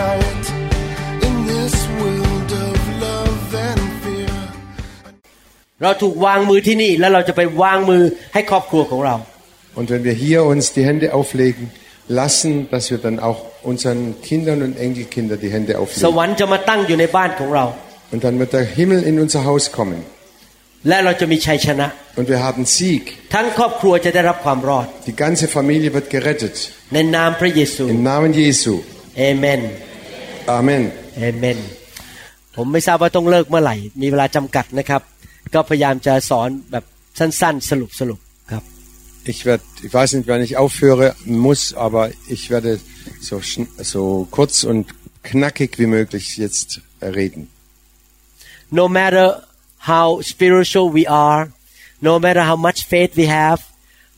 light in this world of love and fear. เราถูกวางมือที่นี่แล้วเราจะไปวางมือให้ครอบครัวของเรา Und wenn wir hier uns die Hände auflegen lassen, dass wir dann auch unseren Kindern und Enkelkindern die Hände ส auflegen. วรรค์จะมาตั้งอยู่ในบ้านของเรา Und dann wird der Himmel in unser Haus kommen. และเราจะมีชัยชนะ Und wir haben Sieg. ทั้งครอบครัวจะได้รับความรอด Die ganze Familie wird gerettet. ในนามพระเยซู Im Namen Jesu. เอเมน Amen. เอเมน ผมไม่ทราบว่าต้องเลิกเมื่อไหร่ มีเวลาจำกัดนะครับ ก็พยายามจะสอนแบบสั้นๆ สรุปสรุปครับ Ich werde, ich weiß nicht, wann ich aufhöre muss, aber ich werde so, schn- so kurz und knackig wie möglich jetzt reden. no matter how spiritual we are no matter how much faith we have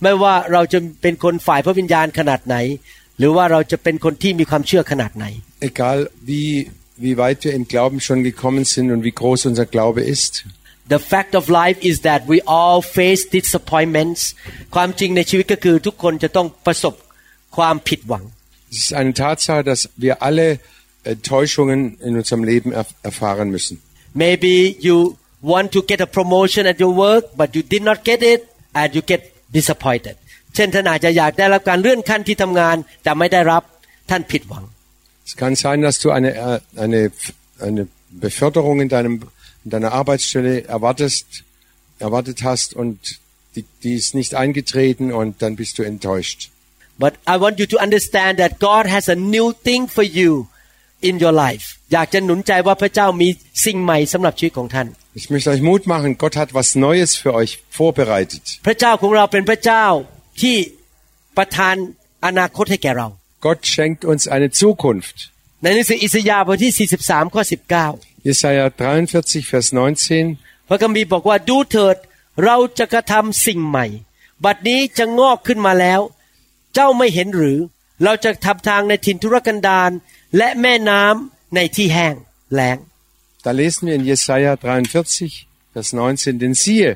ไม่ว่าเราจะเป็นคนฝ่ายพระวิญญาณขนาดไหน หรือว่าเราจะเป็นคนที่มีความเชื่อขนาดไหน Egal wie, wie weit wir im Glauben schon gekommen sind und wie groß unser Glaube ist, The fact of life is that we all face disappointments ความจริงในชีวิตก็คือทุกคนจะต้องประสบความผิดหวัง es ist eine Tatsache, dass wir alle Enttäuschungen in unserem Leben erf erfahren müssen. maybe you want to get a promotion at your work but you did not get it and you get disappointed เช่นท่านอาจจะอยากได้รับการเลื่อนขั้นที่ทำงาน แต่ไม่ได้รับท่านผิดหวัง Es kann sein, dass du eine, äh, eine, eine Beförderung in, deinem, in deiner Arbeitsstelle erwartest, erwartet hast und die, die ist nicht eingetreten und dann bist du enttäuscht. But I want you to understand that God has a new thing for you in your life อยากจะหนุนใจว่าพระเจ้ามีสิ่งใหม่สำหรับชีวิตของท่าน Ich möchte euch Mut machen, Gott hat was Neues für euch vorbereitet. พระเจ้าของเราเป็นพระเจ้า ที่ประทานอนาคตให้แก่เรา Gott schenkt uns eine Zukunft. ในหนังสืออิสยาห์บทที่ 43 ข้อ 19 Jesaja 43, Vers 19. พระคัมภีร์บอกว่าดูเถิดเราจะกระทำสิ่งใหม่ บัดนี้จะงอกขึ้นมาแล้ว เจ้าไม่เห็นหรือ เราจะทำทางในถิ่นทุรกันดารและแม่น้ำในที่แห้งแล้ง Da lesen wir in Jesaja 43, Vers 19, denn siehe,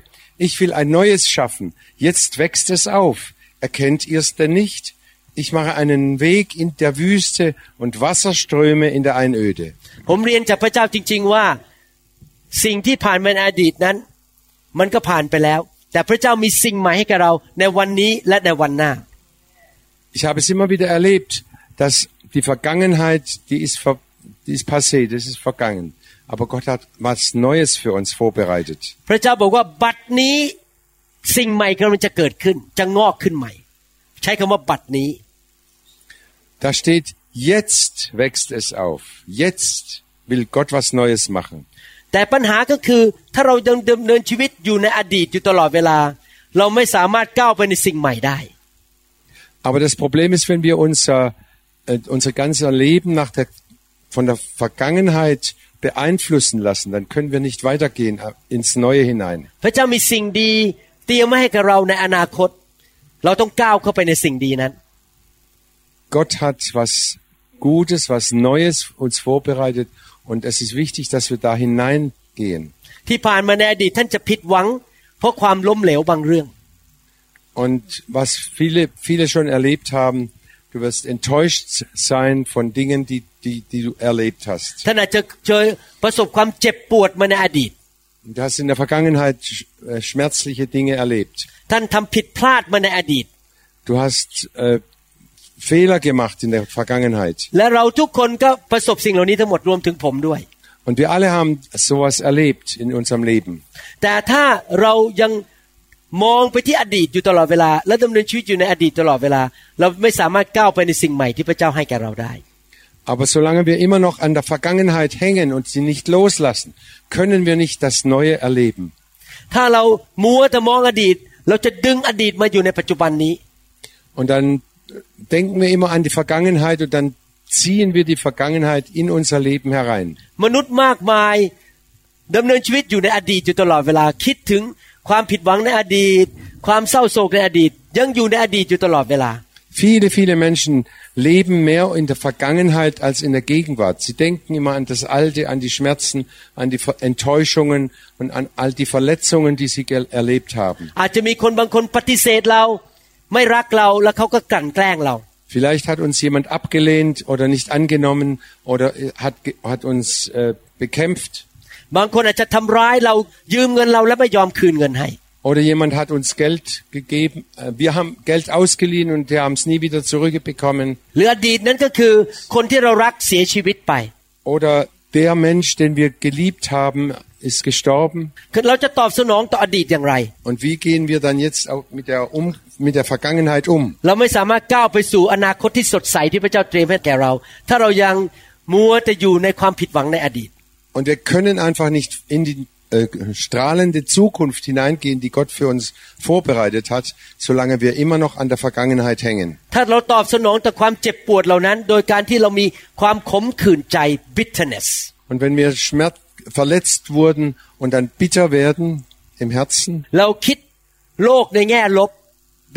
ich will ein Neues schaffen. Jetzt wächst es auf. Erkennt ihr es denn nicht? Ich mache einen Weg in der Wüste und Wasserströme in der Einöde. ผมเรียนจากพระเจ้าจริง ๆ ว่า สิ่งที่ผ่านมาในอดีตนั้น มันก็ผ่านไปแล้ว แต่พระเจ้ามีสิ่งใหม่ให้กับเราในวันนี้และในวันหน้า Ich habe es immer wieder erlebt, dass die Vergangenheit, die ist, ver, die ist passé, das ist vergangen. Aber Gott hat was Neues für uns vorbereitet. พระเจ้าบอกว่าบัดนี้สิ่งใหม่กำลังจะเกิดขึ้น จะงอกขึ้นใหม่ ใช้คำว่าบัดนี้ Da steht, jetzt wächst es auf. Jetzt will Gott was Neues machen. แต่ปัญหาก็คือถ้าเรายังดำเนินชีวิตอยู่ในอดีตอยู่ตลอดเวลา เราไม่สามารถก้าวไปในสิ่งใหม่ได้ Aber das Problem ist, wenn wir unser, äh, unser ganzes Leben nach der, von der Vergangenheit beeinflussen lassen, dann können wir nicht weitergehen äh, ins Neue hinein. พระเจ้ามีสิ่งดีเตรียมไว้ให้กับเราในอนาคต เราต้องก้าวเข้าไปในสิ่งดีนั้น Gott hat was Gutes, was Neues uns vorbereitet und es ist wichtig, dass wir da hineingehen. ที่ผ่านมาในอดีตท่านจะผิดหวัง เพราะความล้มเหลวบางเรื่อง Und was viele, viele schon erlebt haben, Du wirst enttäuscht sein von Dingen, die, die, die du erlebt hast. Du hast in der Vergangenheit äh, schmerzliche Dinge erlebt. Du hast äh, Fehler gemacht in der Vergangenheit. Und wir alle haben sowas erlebt in unserem Leben. มองไปที่อดีตอยู่ตลอดเวลา และดำเนินชีวิตอยู่ในอดีตตลอดเวลา เราไม่สามารถก้าวไปในสิ่งใหม่ที่พระเจ้าให้แก่เราได้ Aber solange wir immer noch an der Vergangenheit hängen und sie nicht loslassen, können wir nicht das Neue erleben. ถ้าเรามัวแต่มองอดีต เราจะดึงอดีตมาอยู่ในปัจจุบันนี้ Und dann denken wir immer an die Vergangenheit und dann ziehen wir die Vergangenheit in unser Leben herein. มนุษย์มากมายดำเนินชีวิตอยู่ในอดีตอยู่ตลอดเวลาคิดถึง ความผิดหวังในอดีต ความเศร้าโศกในอดีต ยังอยู่ในอดีตอยู่ตลอดเวลา Viele, viele Menschen leben mehr in der Vergangenheit als in der Gegenwart. Sie denken immer an das Alte, an die Schmerzen, an die Ver- Enttäuschungen und an all die Verletzungen, die sie gel- erlebt haben. อาจจะมีคนบางคนปฏิเสธเรา ไม่รักเราแล้วเขาก็กลั่นแกล้งเรา Vielleicht hat uns jemand abgelehnt oder nicht angenommen oder äh, hat, ge- hat uns äh, bekämpft. บางคนอาจจะทำร้ายเรายืมเงินเราแล้วไม่ยอมคืนเงินให้ Oder jemand hat uns Geld gegeben. Äh, Wir haben Geld ausgeliehen und wir haben es nie wieder zurückbekommen. หรืออดีตนั้นก็คือคนที่เรารักเสียชีวิตไป Oder der Mensch, den wir geliebt haben, ist gestorben. คือเราจะตอบสนองต่ออดีตอย่างไร Und wie gehen wir dann jetzt auch mit der, um, mit der Vergangenheit um? เ ราไม่สามารถก้าวไปสู่อนาคตที่สดใสที่พระเจ้าเตรียมให้แก่เรา ถ้าเรายังมัวแต่อยู่ในความผิดหวังในอดีต Und wir können einfach nicht in die äh, strahlende Zukunft hineingehen, die Gott für uns vorbereitet hat, solange wir immer noch an der Vergangenheit hängen. ถ้าเราตอบสนองต่อความเจ็บปวดเหล่านั้น โดยการที่เรามีความขมขื่นใจ bitterness Und wenn wir schmerz verletzt wurden und dann bitter werden im Herzen, เราคิดโลกในแง่ลบ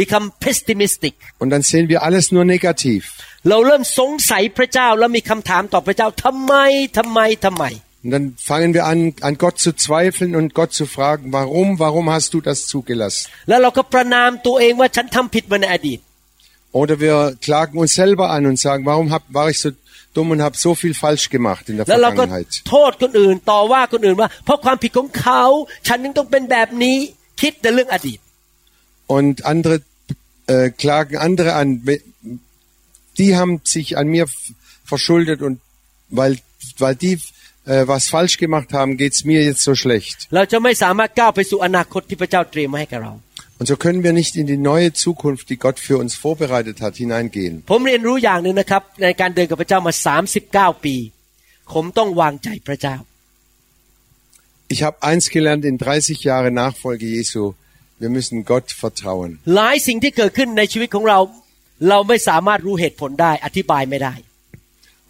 become pessimistic und dann sehen wir alles nur negativ. เราเริ่มสงสัยพระเจ้าแล้วมีคำถามต่อพระเจ้าทำไมทำไมทำไม und dann fangen wir an, an Gott zu zweifeln und Gott zu fragen, warum, warum hast du das zugelassen? Oder wir klagen uns selber an und sagen, warum hab, war ich so dumm und habe so viel falsch gemacht in der Vergangenheit. Und andere äh, klagen andere an, die haben sich an mir verschuldet und weil, weil die äh, was falsch gemacht haben, geht's mir jetzt so schlecht. เราจะไม่สามารถก้าวไปสู่อนาคตที่พระเจ้าเตรียมไว้ให้กับเรา Und so können wir nicht in die neue Zukunft, die Gott für uns vorbereitet hat, hineingehen. ผมเรียนรู้อย่างหนึ่งนะครับ ในการเดินกับพระเจ้ามา 39 ปี ผมต้องวางใจพระเจ้า Ich habe eins gelernt in 30 Jahre Nachfolge Jesu. Wir müssen Gott vertrauen. หลายสิ่งที่เกิดขึ้นในชีวิตของเรา เราไม่สามารถรู้เหตุผลได้อธิบายไม่ได้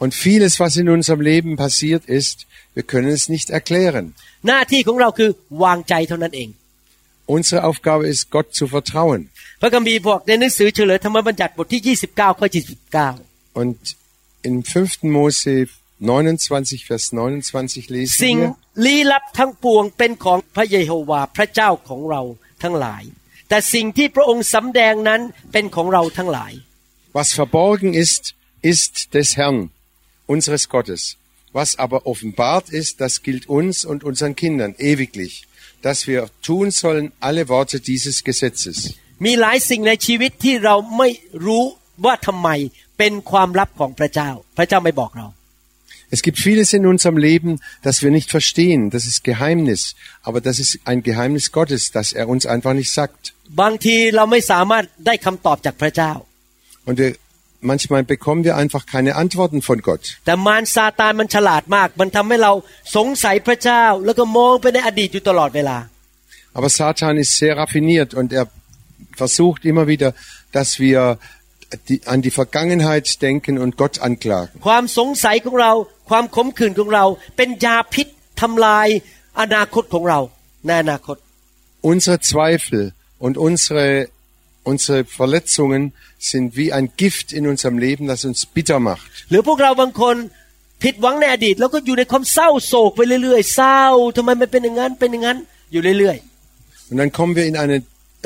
Und vieles, was in unserem Leben passiert ist, wir können es nicht erklären. หน้าที่ของเราคือวางใจเท่านั้นเอง Unsere Aufgabe ist, Gott zu vertrauen. พระคัมภีร์บอกในหนังสือเฉลยธรรมบัญญัติบทที่ 29 ข้อ 29 Und in 5. Mose 29, Vers 29 lesen สิ่ง wir, ลี้ลับทั้งปวงเป็นของพระเยโฮวาห์พระเจ้าของเราทั้งหลาย แต่สิ่งที่พระองค์สำแดงนั้นเป็นของเราทั้งหลาย was verborgen ist, ist des Herrn, unseres Gottes. Was aber offenbart ist, das gilt uns und unseren Kindern ewiglich, dass wir tun sollen alle Worte dieses Gesetzes. มีหลายสิ่งในชีวิตที่เราไม่รู้ว่าทำไมเป็นความลับของพระเจ้า พระเจ้าไม่บอกเรา Es gibt vieles in unserem Leben, das wir nicht verstehen. Das ist Geheimnis. Aber das ist ein Geheimnis Gottes, das er uns einfach nicht sagt. บางทีเราไม่สามารถได้คำตอบจากพระเจ้า Und wir, manchmal bekommen wir einfach keine Antworten von Gott. Aber Satan ist sehr raffiniert und er versucht immer wieder, dass wir die, an die Vergangenheit denken und Gott anklagen. Unsere Zweifel und unsere unsere Verletzungen sind wie ein Gift in unserem Leben, das uns bitter macht. หรือพวกเราบางคนผิดหวังในอดีต แล้วก็อยู่ในความเศร้าโศกไปเรื่อยๆเศร้าทำไมมันเป็นอย่างนั้นเป็นอย่างนั้นอยู่เรื่อย Und dann kommen wir in eine,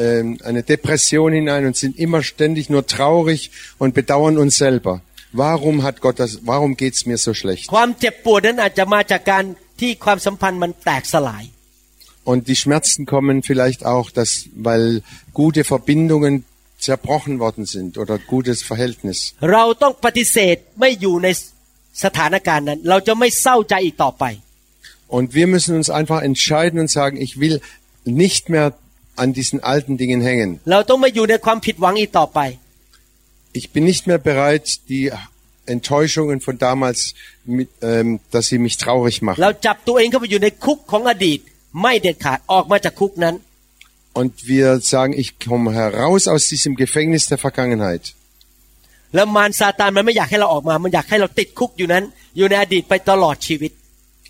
ähm, eine Depression hinein und sind immer ständig nur traurig und bedauern uns selber. Warum hat Gott das, warum geht's mir so schlecht? ๆ ความเจ็บปวดนั้นอาจจะมาจากการที่ความสัมพันธ์มันแตกสลาย Und die Schmerzen kommen vielleicht auch, dass, weil gute Verbindungen zerbrochen worden sind oder gutes Verhältnis. Und wir müssen uns einfach entscheiden und sagen, ich will nicht mehr an diesen alten Dingen hängen. Ich bin nicht mehr bereit, die Enttäuschungen von damals, mit, ähm, dass sie mich traurig machen. จับตัวเองเข้าไปอยู่ในคุกของอดีต ไม่เด็ดขาดออกมาจากคุกนั้น Und wir sagen, ich komme heraus aus diesem Gefängnis der Vergangenheit. แล้วมารซาตานมันไม่อยากให้เราออกมา มันอยากให้เราติดคุกอยู่นั้น อยู่ในอดีตไปตลอดชีวิต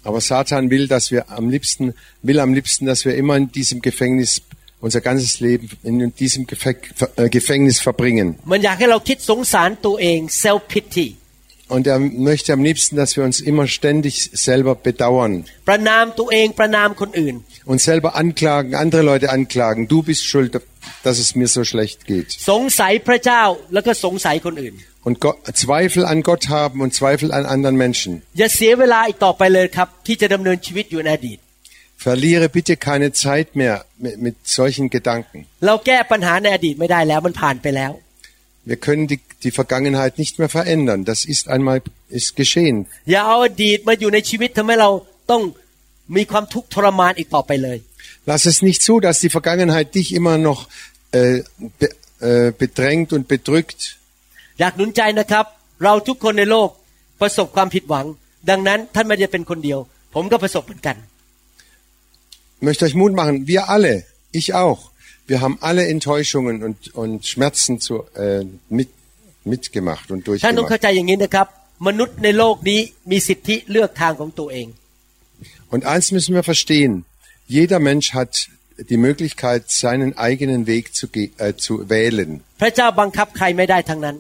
Aber Satan will, dass wir am liebsten, will am liebsten, dass wir immer in diesem Gefängnis unser ganzes Leben in diesem Gefäng- äh, Gefängnis verbringen. มันอยากให้เราคิดสงสารตัวเอง self pity und er möchte am liebsten, dass wir uns immer ständig selber bedauern. Und selber anklagen, andere Leute anklagen. Du bist schuld, dass es mir so schlecht geht. Und Gott, Zweifel an Gott haben und Zweifel an anderen Menschen. Verliere bitte keine Zeit mehr mit, mit solchen Gedanken. Wir können die, die Vergangenheit nicht mehr verändern. Das ist einmal ist geschehen. อย่าเอาอดีตมาอยู่ในชีวิตทำให้เราต้องมีความทุกข์ทรมานอีกต่อไปเลย Lass es nicht zu, dass die Vergangenheit dich immer noch äh, be, äh, bedrängt und bedrückt. อยากหนุนใจนะครับ เราทุกคนในโลกประสบความผิดหวัง ดังนั้นท่านไม่ได้เป็นคนเดียว ผมก็ประสบเหมือนกัน Ich möchte euch Mut machen. Wir alle, ich auch. Wir haben alle Enttäuschungen und, und Schmerzen zu, äh, mit, mitgemacht und ท่านต้อง durchgemacht. เข้าใจอย่างนี้นะครับ มนุษย์ในโลกนี้มีสิทธิเลือกทางของตัวเอง Und eins müssen wir verstehen. Jeder Mensch hat die Möglichkeit, seinen eigenen Weg zu, ge- äh, zu wählen. พระเจ้าบังคับใครไม่ได้ทั้งนั้น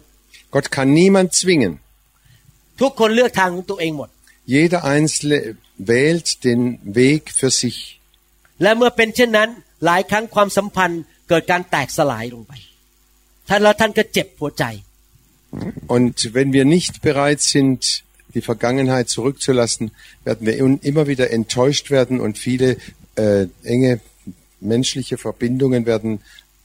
Gott kann niemand zwingen. ทุกคนเลือกทางของตัวเองหมด Jeder Einzelne wählt den Weg für sich. และเมื่อเป็นเช่นนั้น หลายครั้งความสัมพันธ์เกิดการแตกสลายลงไป ท่านแล้วท่านก็เจ็บหัวใจ Und wenn wir nicht bereit sind, die Vergangenheit zurückzulassen, werden wir un- immer wieder enttäuscht werden und viele äh, enge menschliche Verbindungen werden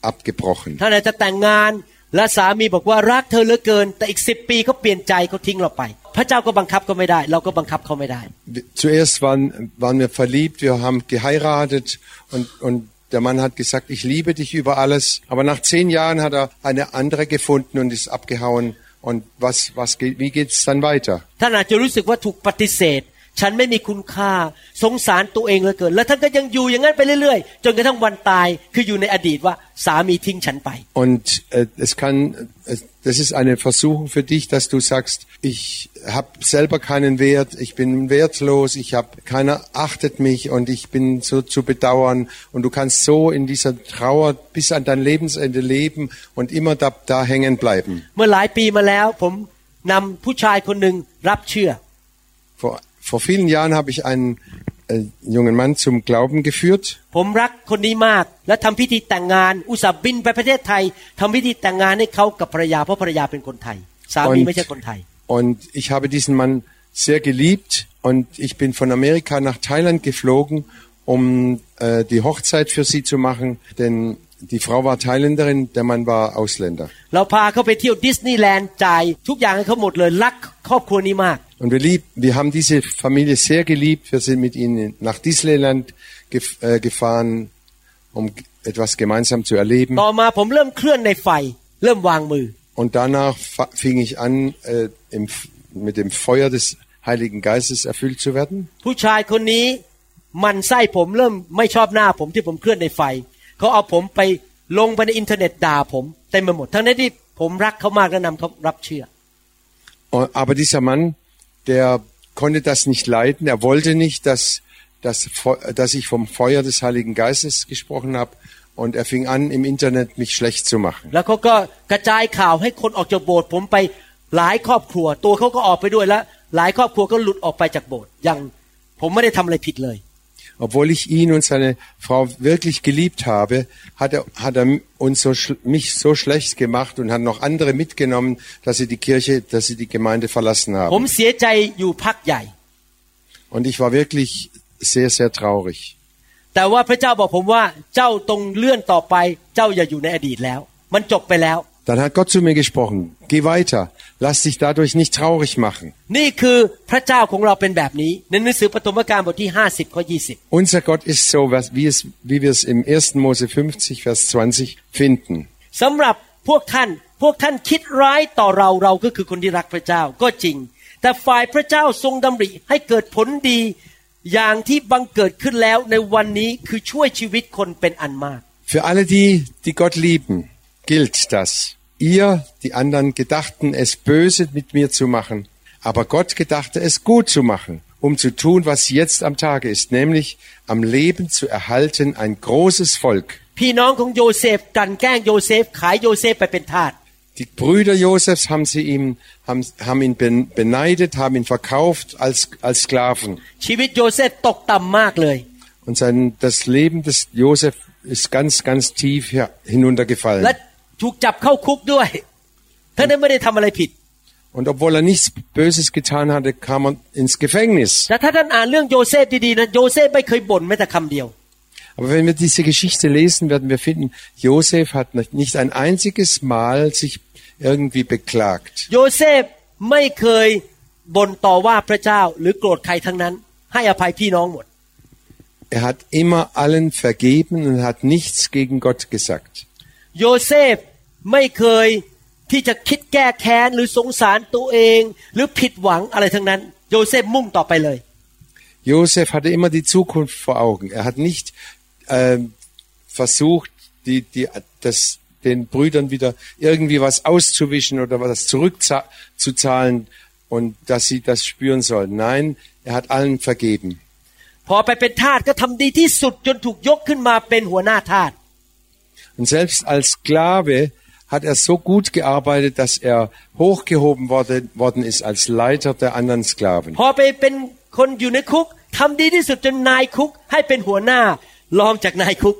abgebrochen. ท่านอาจจะแต่งงาน และสามีบอกว่ารักเธอเหลือเกิน แต่อีกสิบปีเขาเปลี่ยนใจเขาทิ้งเราไป พระเจ้าก็บังคับก็ไม่ได้ เราก็บังคับเขาไม่ได้ Zuerst waren, waren wir verliebt, wir haben geheiratet und, und der Mann hat gesagt, ich liebe dich über alles. Aber nach zehn Jahren hat er eine andere gefunden und ist abgehauen. Und was, was geht, wie geht's dann weiter? ท่านอาจจะรู้สึกว่าถูกปฏิเสธ ฉันไม่มีคุณค่า สงสารตัวเองเหลือเกิน แล้วท่านก็ยังอยู่อย่างนั้นไปเรื่อยๆ จนกระทั่งวันตาย คืออยู่ในอดีตว่าสามีทิ้งฉันไป Und äh, es kann, äh, das ist eine Versuchung für dich, dass du sagst, ich habe selber keinen Wert, ich bin wertlos, ich habe keiner achtet mich und ich bin so zu bedauern und du kannst so in dieser Trauer bis an dein Lebensende leben und immer da, da hängen bleiben. เมื่อหลายปีมาแล้ว ผมนำผู้ชายคนหนึ่งรับเชื่อ Vor, vor vielen Jahren habe ich einen äh, jungen Mann zum Glauben geführt. Und, und ich habe diesen Mann sehr geliebt und ich bin von Amerika nach Thailand geflogen, um äh, die Hochzeit für sie zu machen, denn die Frau war Thailänderin, der Mann war Ausländer. เราพาเขาไปเที่ยวดิสนีย์แลนด์จ่ายทุกอย่างให้เขาหมดเลยรักครอบครัวนี้มาก Und wir, lieb, wir haben diese Familie sehr geliebt. Wir sind mit ihnen nach Disneyland gef äh, gefahren, um g- etwas gemeinsam zu erleben. ต่อมาผมเริ่มเคลื่อนในไฟ เริ่มวางมือ Und danach fa- fing ich an, äh, im, F- mit dem Feuer des Heiligen Geistes erfüllt zu werden. ผู้ชายคนนี้หมันไส้ผมเริ่มไม่ชอบหน้าผมที่ผมเคลื่อนในไฟ เขาเอาผมไปลงไปในอินเทอร์เน็ตด่าผมเต็มไปหมด ทั้งนั้นที่ผมรักเขามากและนำเขารับเชื่อ Und- Aber dieser Mann, der konnte das nicht leiden. Er wollte nicht, dass, dass, Fe- dass ich vom Feuer des Heiligen Geistes gesprochen habe. Und er fing an, im Internet mich schlecht zu machen. แล้วเขาก็กระจายข่าวให้คนออกจากโบสถ์ผมไปหลายครอบครัว ตัวเขาก็ออกไปด้วยแล้ว หลายครอบครัวก็หลุดออกไปจากโบสถ์อย่างผมไม่ได้ทำอะไรผิดเลย obwohl ich ihn und seine Frau wirklich geliebt habe, hat er, hat er uns so, mich so schlecht gemacht und hat noch andere mitgenommen, dass sie die Kirche, dass sie die Gemeinde verlassen haben. Und ich war wirklich sehr, sehr traurig. Aber ต่ว่าพระเจ้าบอกผมว่าเจ้าตรงเลื่อนต่อไป เจ้าอย่าอยู่ในอดีตแล้ว มันจบไปแล้ว Dann hat Gott zu mir gesprochen, geh weiter, lass dich dadurch nicht traurig machen. นี่คือพระเจ้าของเราเป็นแบบนี้ ในหนังสือปฐมกาลบทที่ 50ข้อ20 Unser Gott ist so, was- wie, es, wie wir es im 1. Mose 50, Vers 20 finden. สำหรับพวกท่าน พวกท่านคิดร้ายต่อเราเราก็คือคนที่รักพระเจ้าก็จริง แต่ฝ่ายพระเจ้าทรงดำริให้เกิดผลดี อย่างที่บังเกิดขึ้นแล้วในวันนี้คือช่วยชีวิตคนเป็นอันมาก Für alle die, die Gott lieben, gilt das. ihr, die anderen, gedachten es böse mit mir zu machen, aber Gott gedachte es gut zu machen, um zu tun, was jetzt am Tage ist, nämlich am Leben zu erhalten ein großes Volk. Die Brüder Josefs haben sie ihm, haben, haben ihn beneidet, haben ihn verkauft als, als Sklaven. Und sein, das Leben des Josef ist ganz, ganz tief hinuntergefallen. ถูกจับเข้าคุกด้วยทั้งนั้นไม่ได้ทำอะไรผิด Und obwohl er nichts Böses getan hatte, kam er ins Gefängnis. แต่ถ้าท่านอ่านเรื่องโยเซฟดีๆนะโยเซฟไม่เคยบ่นแม้แต่คำเดียว Aber wenn wir diese Geschichte lesen, werden wir finden, Josef hat nicht nicht ein einziges Mal sich irgendwie beklagt. โยเซฟไม่เคยบ่นต่อว่าพระเจ้า หรือโกรธใครทั้งนั้น ให้อภัยพี่น้องหมด Er hat immer allen vergeben und hat nichts gegen Gott gesagt. โยเซฟไม่เคยที่จะคิดแก้แค้นหรือสงสารตัวเอง หรือผิดหวังอะไรทั้งนั้น โยเซฟมุ่งต่อไปเลย Josef hatte immer die Zukunft vor Augen. Er hat nicht ähm, versucht, die, die, das, den Brüdern wieder irgendwie was auszuwischen oder was zurückzuzahlen und dass sie das spüren sollen. Nein, er hat allen vergeben. พอไปเป็นทาสก็ทำดีที่สุดจนถูกยกขึ้นมาเป็นหัวหน้าทาส Und selbst als Sklave hat er so gut gearbeitet, dass er hochgehoben worden, worden ist als Leiter der anderen Sklaven. พอไปเป็นคนอยู่ในคุกทำดีที่สุดจนนายคุก ให้เป็นหัวหน้ารองจากนายคุก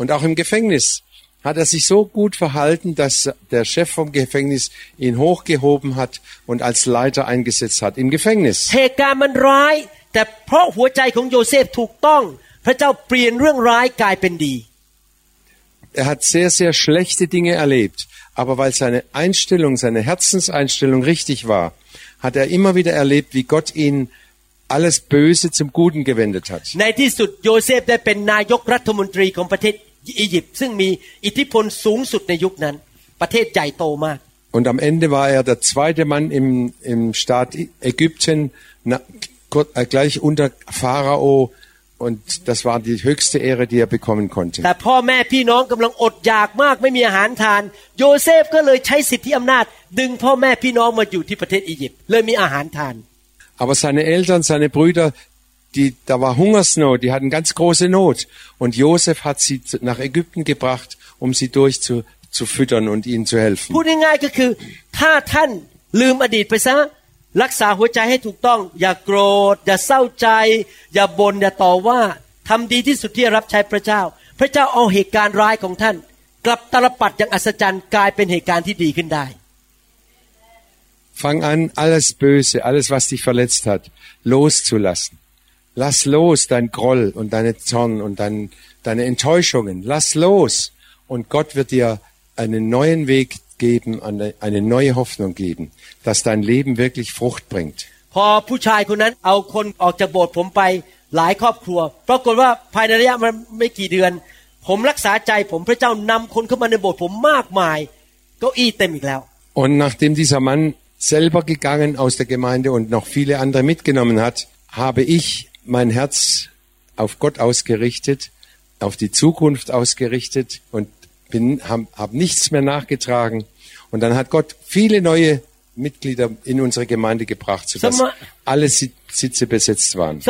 Und auch im Gefängnis hat er sich so gut verhalten, dass der Chef vom Gefängnis ihn hochgehoben hat und als Leiter eingesetzt hat im Gefängnis. เหตุการณ์มันร้าย แต่เพราะหัวใจของโยเซฟถูกต้อง พระเจ้าเปลี่ยนเรื่องร้ายกลายเป็นดี Er hat sehr, sehr schlechte Dinge erlebt, aber weil seine Einstellung, seine Herzenseinstellung richtig war, hat er immer wieder erlebt, wie Gott ihn alles Böse zum Guten gewendet hat. ในที่สุดโยเซฟได้เป็นนายกรัฐมนตรีของประเทศอียิปต์ซึ่งมีอิทธิพลสูงสุดในยุคนั้น ประเทศใหญ่โตมาก Und am Ende war er der zweite Mann im, im Staat Ägypten, na, Gott- äh, gleich unter Pharao. Und das war die höchste Ehre, die er bekommen konnte. แต่พ่อแม่พี่น้องกำลังอดอยากมากไม่มีอาหารทาน โยเซฟก็เลยใช้สิทธิอำนาจ ดึงพ่อแม่พี่น้องมาอยู่ที่ประเทศอียิปต์เลยมีอาหารทาน Aber seine Eltern, seine Brüder, die, da war Hungersnot, die hatten ganz große Not. Und Josef hat sie zu- nach Ägypten gebracht, um sie durch zu, zu füttern und ihnen zu helfen. พูดง่ายๆก็คือ ถ้าท่านลืมอดีตไปซะ รักษาหัวใจให้ถูกต้อง อย่าโกรธ อย่าเศร้าใจ อย่าบน่นอย่าต่อว่าทำดีที่สุดที่จะรับใช้พระเจ้า พระเจ้าเอาเหตุการณ์ร้ายของท่าน กลับตลปัดอย่างอัศจรรย์กลายเป็นเหตุการณ์ที่ดีขึ้นได้ Fang an, alles Böse, alles, was dich verletzt hat, loszulassen. Lass los dein Groll und deine Zorn und dein, deine Enttäuschungen. Lass los. Und Gott wird dir einen neuen Weg geben, eine, eine neue Hoffnung geben, dass dein Leben wirklich Frucht bringt. พอผู้ชายคนนั้นเอาคนออกจากโบสถ์ผมไปหลายครอบครัว ปรากฏว่าภายในระยะมันไม่กี่เดือน ผมรักษาใจผมพระเจ้านำคนเข้ามาในโบสถ์ผมมากมายเก้าอี้เต็มอีกแล้ว Und nachdem dieser Mann selber gegangen aus der Gemeinde und noch viele andere mitgenommen hat, habe ich mein Herz auf Gott ausgerichtet, auf die Zukunft ausgerichtet und bin, habe hab nichts mehr nachgetragen. Und dann hat Gott viele neue Mitglieder in unsere Gemeinde gebracht, sodass alle Sitze besetzt waren.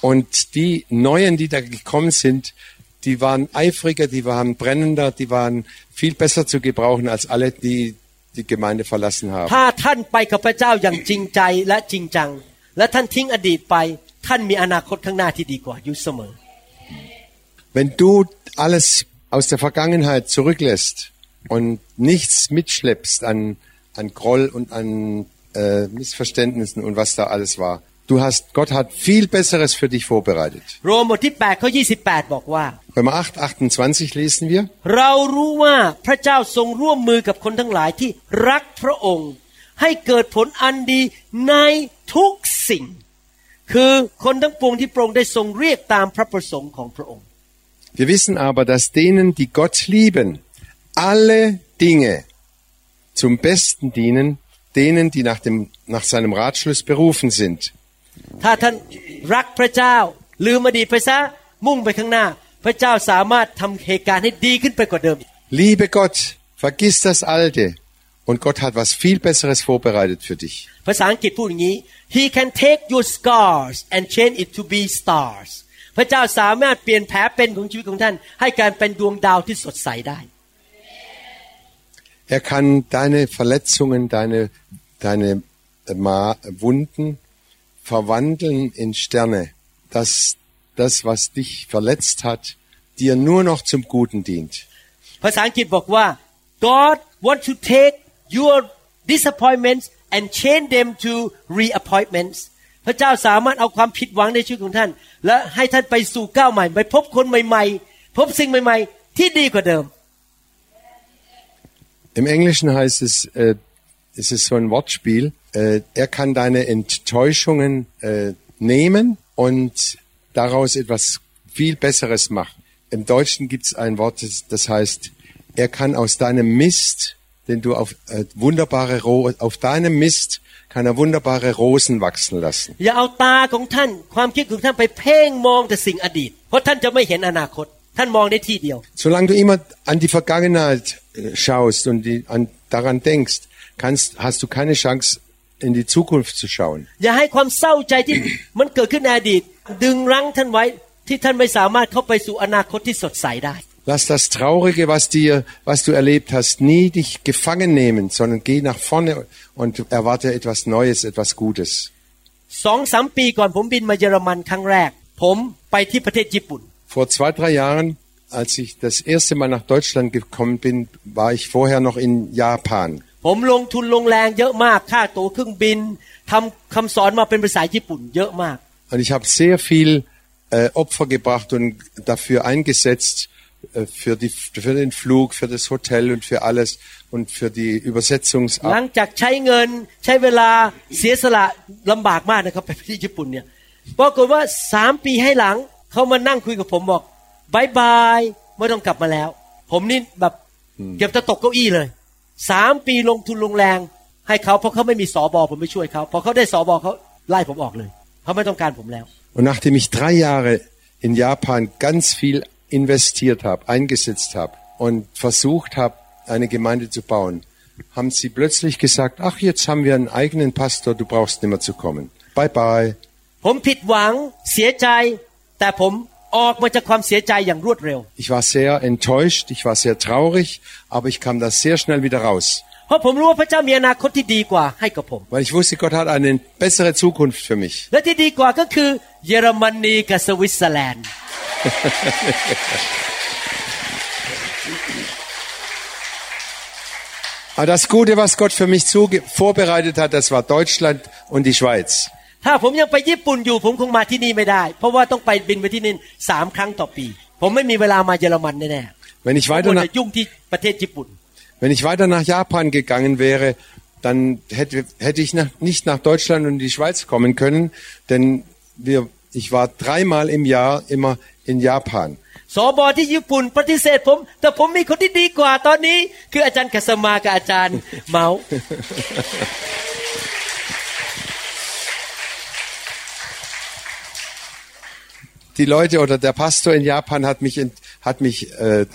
Und die Neuen, die da gekommen sind, die waren eifriger, die waren brennender, die waren viel besser zu gebrauchen als alle, die die Gemeinde verlassen haben. ถ้าท่านไปกับพระเจ้าอย่างจริงใจและจริงจัง และท่านทิ้งอดีตไป ท่านมีอนาคตข้างหน้าที่ดีกว่าอยู่เสมอ Wenn du alles aus der Vergangenheit zurücklässt und nichts mitschleppst an, an Groll und an äh, Missverständnissen und was da alles war, du hast, Gott hat viel Besseres für dich vorbereitet. โรมบทที่8ข้อ28 บอกว่า Römer 8, 28 lesen wir. เรารู้ว่าพระเจ้าทรงร่วมมือกับคนทั้งหลายที่รักพระองค์ ให้เกิดผลอันดีในทุกสิ่ง คือคนทั้งปวงที่พระองค์ได้ทรงเรียกตามพระประสงค์ของพระองค์ Wir wissen aber, dass denen, die Gott lieben, alle Dinge zum Besten dienen, denen, die nach, dem, nach seinem Ratschluss berufen sind. ถ้าท่านรักพระเจ้า ลืมอดีตไปซะมุ่งไปข้างหน้า พระเจ้าสามารถทำเหตุการณ์ให้ดีขึ้นไปกว่าเดิม Liebe Gott, vergiss das Alte. Und Gott hat was viel Besseres vorbereitet für dich. ภาษาอังกฤษพูดอย่างนี้ He can take your scars and change it to be stars พระเจ้าสามารถเปลี่ยนแผลเป็นของชีวิตของท่าน ให้การเป็นดวงดาวที่สดใสได้ Er kann deine Verletzungen, deine, deine äh, Ma- Wunden verwandeln in Sterne, dass das, was dich verletzt hat, dir nur noch zum Guten dient. ภาษาอังกฤษบอกว่า God want to take your disappointments and change them to reappointments พระเจ้าสามารถเอาความผิดหวังในชีวิตของท่าน และให้ท่านไปสู่ก้าวใหม่ ไปพบคนใหม่ๆ พบสิ่งใหม่ๆ ที่ดีกว่าเดิม Im Englischen heißt es, äh, es ist so ein Wortspiel, äh, er kann deine Enttäuschungen äh, nehmen und daraus etwas viel Besseres machen. Im Deutschen gibt es ein Wort, das, das heißt, er kann aus deinem Mist, den du auf äh, wunderbare Ro auf deinem Mist kann er wunderbare Rosen wachsen lassen. อย่าเอาตาของท่าน ความคิดของท่านไปเพ่งมองแต่สิ่งอดีต เพราะท่านจะไม่เห็นอนาคต ท่านมองได้ที่เดียว Solange du immer an die Vergangenheit äh, schaust und die, an, daran denkst, kannst, hast du keine Chance, in die Zukunft zu schauen. อย่าให้ความเศร้าใจที่ มันเกิดขึ้นในอดีต ดึงรั้งท่านไว้ที่ท่านไม่สามารถเข้าไปสู่อนาคตที่สดใสได้ Lass das Traurige, was dir, was du erlebt hast, nie dich gefangen nehmen, sondern geh nach vorne und erwarte etwas Neues, etwas Gutes. สองสามปีก่อนผมบินมาเยอรมันครั้งแรก ผมไปที่ประเทศญี่ปุ่น Vor zwei, drei Jahren, als ich das erste Mal nach Deutschland gekommen bin, war ich vorher noch in Japan. ผมลงทุนลงแรงเยอะมากค่าตั๋วเครื่องบินทำคำสอนมาเป็นภาษาญี่ปุ่นเยอะมาก Und ich habe sehr viel äh, Opfer gebracht und dafür eingesetzt, äh, für, die, für den Flug, für das Hotel und für alles und für die หลั Übersetzungsarbeit. งจากใช้เงินใช้เวลาเสียสละลำบากมากนะครับไปที่ญี่ปุ่นเนี่ยปรากฏว่าสามปีให้หลังเขามานั่งคุยกับผมบอกบายบายไม่ต้องกลับมาแล้ว ผมนี่แบบเกือบจะตกเก้าอี้เลย สามปีลงทุนลงแรง ให้เขาเพราะเขาไม่มีสอบอผมไปช่วยเขาพอเขาได้สอบอเขาไล่ผมออกเลยเขาไม่ต้องการผมแล้ว Und nachdem ich drei Jahre in Japan ganz viel investiert habe, eingesetzt habe und versucht habe, eine Gemeinde zu bauen, haben sie plötzlich gesagt, ach, jetzt haben wir einen eigenen Pastor, du brauchst nicht mehr zu kommen. Bye bye. ผมผิดหวังเสียใจ แต่ผม ออกมาจากความเสียใจอย่างรวดเร็ว Ich war sehr enttäuscht, ich war sehr traurig, aber ich kam da sehr schnell wieder raus. เพราะผมรู้ว่าพระเจ้ามีอนาคตที่ดีกว่าให้กับผม Weil ich wusste, Gott hat eine bessere Zukunft für mich. และที่ดีกว่าก็คือเยอรมนีกับสวิตเซอร์แลนด์ Aber das Gute, was Gott für mich zuge vorbereitet hat, das war Deutschland und die Schweiz. ถ้าผมยังไปญี่ปุ่นอยู่ผมคงมาที่นี่ไม่ได้ เพราะว่าต้องไปบินไปที่นี่สามครั้งต่อปี ผมไม่มีเวลามาเยอรมันแน่ๆ Wenn ich ผม weiter มัว nach, แต่ยุ่งที่ประเทศญี่ปุ่น wenn ich weiter nach Japan gegangen wäre, dann hätte, hätte ich nach, nicht nach Deutschland und die Schweiz kommen können, denn wir, ich war dreimal im Jahr immer in Japan. สอบอที่ญี่ปุ่นปฏิเสธผม แต่ผมมีคนที่ดีกว่าตอนนี้ คืออาจารย์กัสมากับอาจารย์เมา Die Leute oder der Pastor in Japan hat mich, ent- hat mich äh,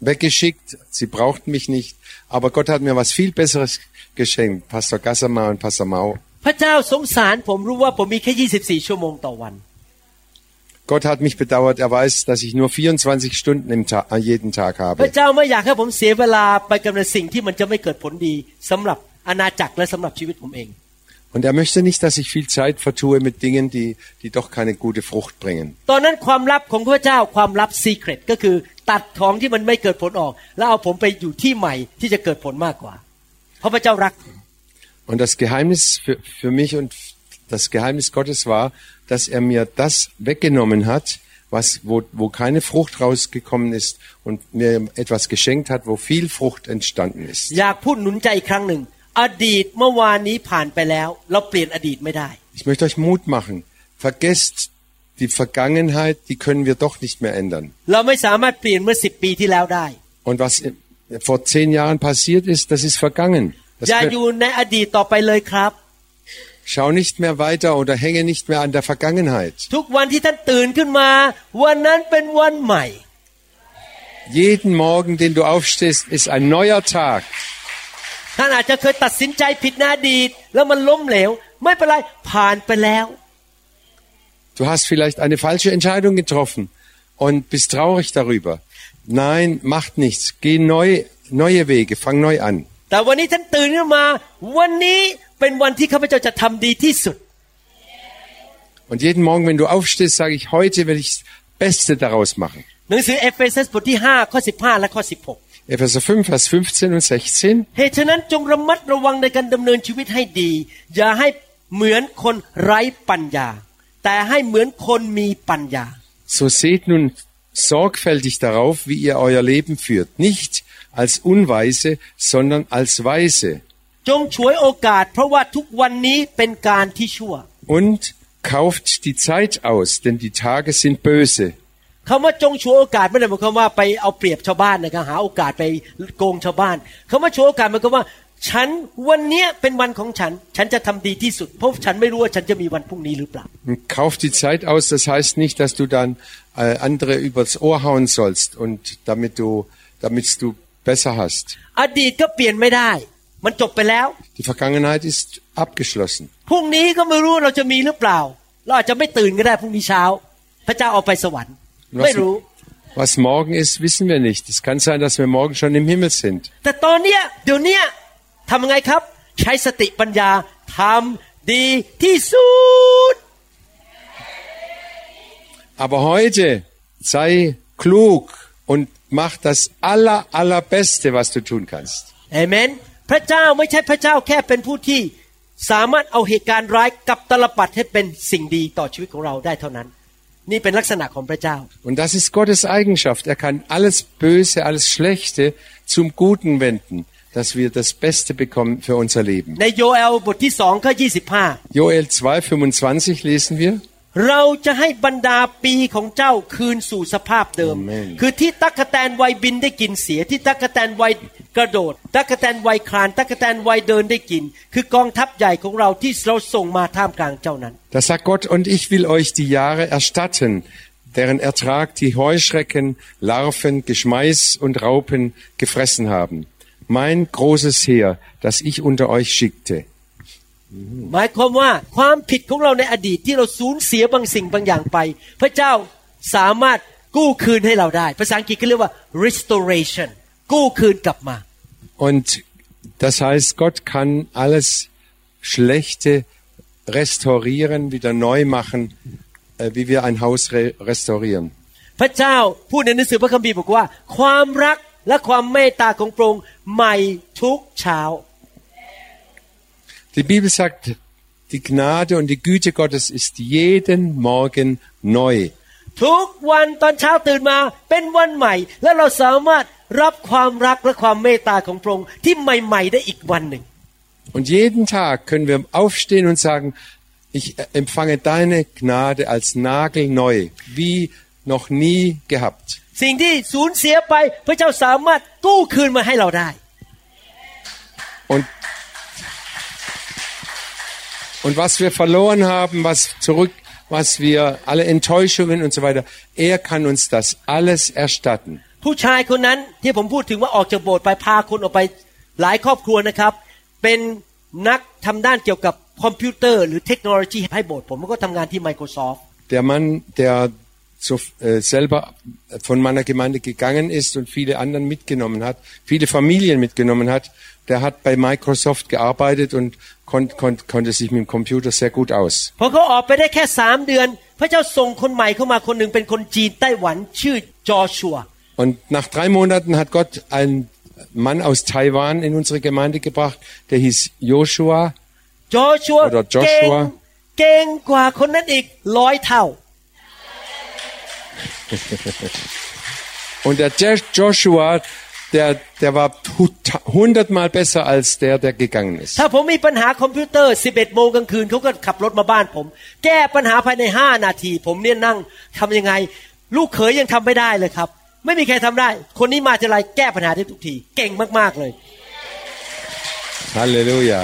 weggeschickt. Sie brauchten mich nicht. Aber Gott hat mir was viel Besseres geschenkt. Pastor Gassama und Pastor Mao. พระเจ้าสงสารผมรู้ว่าผมมีแค่ 24 ชั่วโมงต่อวัน Gott hat mich bedauert. Er weiß, dass ich nur 24 Stunden im Ta an jeden Tag พระ habe. เจ้าไม่อยากให้ผมเสียเวลาไปกับในสิ่งที่มันจะไม่เกิดผลดีสำหรับอาณาจักรและสำหรับชีวิตผมเอง Und er möchte nicht, dass ich viel Zeit vertue mit Dingen, die, die doch keine gute Frucht bringen. ตอนนั้นความลับของพระเจ้าความลับซีเครตก็คือตัดของที่มันไม่เกิดผลออก แล้วเอาผมไปอยู่ที่ใหม่ที่จะเกิดผลมากกว่า เพราะพระเจ้ารักผม Und das Geheimnis für, für mich und das Geheimnis Gottes war, dass er mir das weggenommen hat, was, wo, wo keine Frucht rausgekommen ist und mir etwas geschenkt hat, wo viel Frucht entstanden ist. อยากพูดหนุนใจอีกครั้งหนึ่ง อดีตเมื่อวานนี้ผ่านไปแล้ว เราเปลี่ยนอดีตไม่ได้ Ich möchte euch Mut machen. Vergesst die Vergangenheit, die können wir doch nicht mehr ändern. เราไม่สามารถเปลี่ยนเมื่อสิบปีที่แล้วได้ Und was vor zehn Jahren passiert ist, das ist vergangen. Das อย่า könnt- อยู่ในอดีตต่อไปเลยครับ Schau nicht mehr weiter oder hänge nicht mehr an der Vergangenheit. ทุกวันที่ท่านตื่นขึ้นมา วันนั้นเป็นวันใหม่ Jeden Morgen, den du aufstehst, ist ein neuer Tag. ท่านอาจจะเคยตัดสินใจผิดในอดีต แล้วมันล้มเหลว ไม่เป็นไรผ่านไปแล้ว Du hast vielleicht eine falsche Entscheidung getroffen und bist traurig darüber. Nein, macht nichts. Geh neu, neue Wege, fang neu an. แต่วันนี้ท่านตื่นขึ้นมา วันนี้เป็นวันที่ข้าพเจ้าจะทำดีที่สุด Und jeden Morgen, wenn du aufstehst, sage ich, heute will ich das Beste daraus machen. หนังสือเอเฟซัสบทที่5ข้อ15 และข้อ 16 Epheser 5, Vers 15 und 16. เหตุฉะนั้นจงระมัดระวังในการดำเนินชีวิตให้ดี อย่าให้เหมือนคนไร้ปัญญา แต่ให้เหมือนคนมีปัญญา So seht nun sorgfältig darauf, wie ihr euer Leben führt. Nicht als Unweise, sondern als Weise. จงฉวยโอกาส เพราะว่าทุกวันนี้เป็นการที่ชั่ว Und kauft die Zeit aus, denn die Tage sind böse. คำว่าจงฉวยโอกาสไม่ได้หมายความว่าไปเอาเปรียบชาวบ้านนะครับหาโอกาสไปโกงชาวบ้านคำว่าฉวยโอกาสหมายความว่า ฉันวันเนี้ยเป็นวันของฉัน ฉันจะทำดีที่สุด เพราะฉันไม่รู้ว่าฉันจะมีวันพรุ่งนี้หรือเปล่า Und kauf die Zeit aus, das heißt nicht, dass du dann äh, andere übers Ohr hauen sollst und damit du, damit du besser hast. อดีตก็เปลี่ยนไม่ได้ มันจบไปแล้ว Die Vergangenheit ist abgeschlossen. พรุ่งนี้ก็ไม่รู้เราจะมีหรือเปล่า เราอาจจะไม่ตื่นก็ได้พรุ่งนี้เช้า พระเจ้าเอาไปสวรรค์ ไม่รู้ Was morgen ist, wissen wir nicht. Es kann sein, dass wir morgen schon im Himmel sind. แต่ตอนเนี้ยเดี๋ยวเนี้ยทำยังไงครับ ใช้สติปัญญาทำดีที่สุด Aber heute sei klug und mach das aller, allerbeste, was du tun kannst. เอเมนพระเจ้าไม่ใช่พระเจ้าแค่เป็นผู้ที่สามารถเอาเหตุการณ์ร้ายกลับตลปัดให้เป็นสิ่งดีต่อชีวิตของเราได้เท่านั้น นี่เป็นลักษณะของพระเจ้า Und das ist Gottes Eigenschaft. Er kann alles Böse, alles Schlechte zum Guten wenden, dass wir das Beste bekommen für unser Leben. ในโยเอลบทที่สองข้อยี่สิบห้า Joel 2, 25 lesen wir. เราจะให้บรรดาปีของเจ้าคืนสู่สภาพเดิม Amen คือที่ตักกะแตนวัยบินได้กินเสียที่ตักกะแตนวัยกระโดด ตักกะแตนวัยคลาน ตักกะแตนวัยเดินได้กิน คือกองทัพใหญ่ของเราที่เราส่งมาท่ามกลางเจ้านั้น Da sagt Gott, und ich will euch die Jahre erstatten, deren Ertrag die Heuschrecken, Larven, Geschmeiß und Raupen gefressen haben. Mein großes Heer, das ich unter euch schickte. หมายความว่าความผิดของเราในอดีตที่เราสูญเสียบางสิ่งบางอย่างไป พระเจ้าสามารถกู้คืนให้เราได้ ภาษาอังกฤษก็เรียกว่า restoration กู้คืนกลับมา Und das heißt, Gott kann alles Schlechte restaurieren, wieder neu machen, äh, wie wir ein Haus re restaurieren. พระเจ้าพูดในหนังสือพระคัมภีร์บอกว่า ความรักและความเมตตาของพระองค์ใหม่ทุกเช้า Die Bibel sagt, die Gnade und die Güte Gottes ist jeden Morgen neu. ทุกวันตอนเช้าตื่นมาเป็นวันใหม่ และเราสามารถรับความรักและความเมตตาของพระองค์ที่ใหม่ๆได้อีกวันหนึ่ง Und jeden Tag können wir aufstehen und sagen, ich empfange deine Gnade als nagelneu, wie noch nie gehabt. สิ่งที่สูญเสียไปพระเจ้าสามารถกู้คืนมาให้เราได้ Und, und was wir verloren haben, was zurück, was wir, alle Enttäuschungen und so weiter, er kann uns das alles erstatten. ผู้ชายคนนั้นที่ผมพูดถึงว่าออกจากโบสถ์ไปพาคนออกไปหลายครอบครัวนะครับ เป็นนักทำด้านเกี่ยวกับคอมพิวเตอร์ หรือเทคโนโลยีให้โบสถ์ผมก็ทำงานที่ Microsoft Der Mann, der so, äh, selber von meiner Gemeinde gegangen ist und viele anderen mitgenommen hat, viele Familien mitgenommen hat, der hat bei Microsoft gearbeitet und kon kon konnte sich mit dem Computer sehr gut aus. พอเขาออกไปได้แค่สามเดือน พระเจ้าส่งคนใหม่เข้ามาคนหนึ่งเป็นคนจีนไต้หวันชื่อจอชัว Und nach drei Monaten hat Gott einen Mann aus Taiwan in unsere Gemeinde gebracht, der hieß Joshua. จอชัว Oder เก่ง Joshua เก่งกว่าคนนั้นอีกร้อยเท่า Und der Je- Joshua, der, der war hu- hundertmal besser als der, der gegangen ist. ถ้าผมมีปัญหาคอมพิวเตอร์ 11 โมงกลางคืนเขาก็ขับรถมาบ้านผม แก้ปัญหาภายใน 5 นาที ผมเนี่ยนั่งทำยังไง ลูกเขยยังทำไม่ได้เลยครับ ไม่มีใครทำได้ คนนี้มาทีไรแก้ปัญหาได้ทุกที เก่งมากๆเลย Halleluja.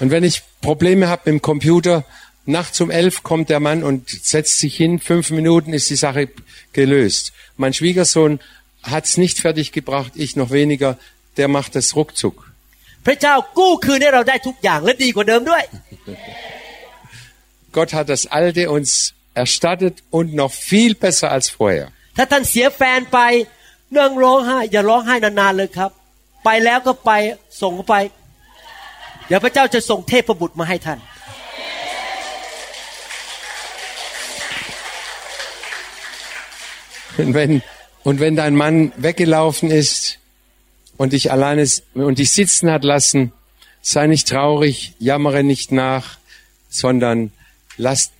Und wenn ich Probleme habe mit dem Computer, nachts um elf kommt der Mann und setzt sich hin, fünf Minuten ist die Sache gelöst. Mein Schwiegersohn hat's nicht fertig gebracht, ich noch weniger, der macht das ruckzuck. พระเจ้ากู้คืนให้เราได้ทุกอย่างและดีกว่าเดิมด้วย Gott hat das Alte uns erstattet und noch viel besser als vorher. ถ้าท่านเสียแฟนไปนั่งร้องไห้อย่าร้องไห้นานๆเลยครับ ไปแล้วก็ไปส่งเขาไป เดี๋ยวพระเจ้าจะส่งเทพบุตรมาให้ท่าน Und wenn, und wenn dein Mann weggelaufen ist und dich alleine und dich sitzen hat lassen, sei nicht traurig, jammere nicht nach, sondern lass,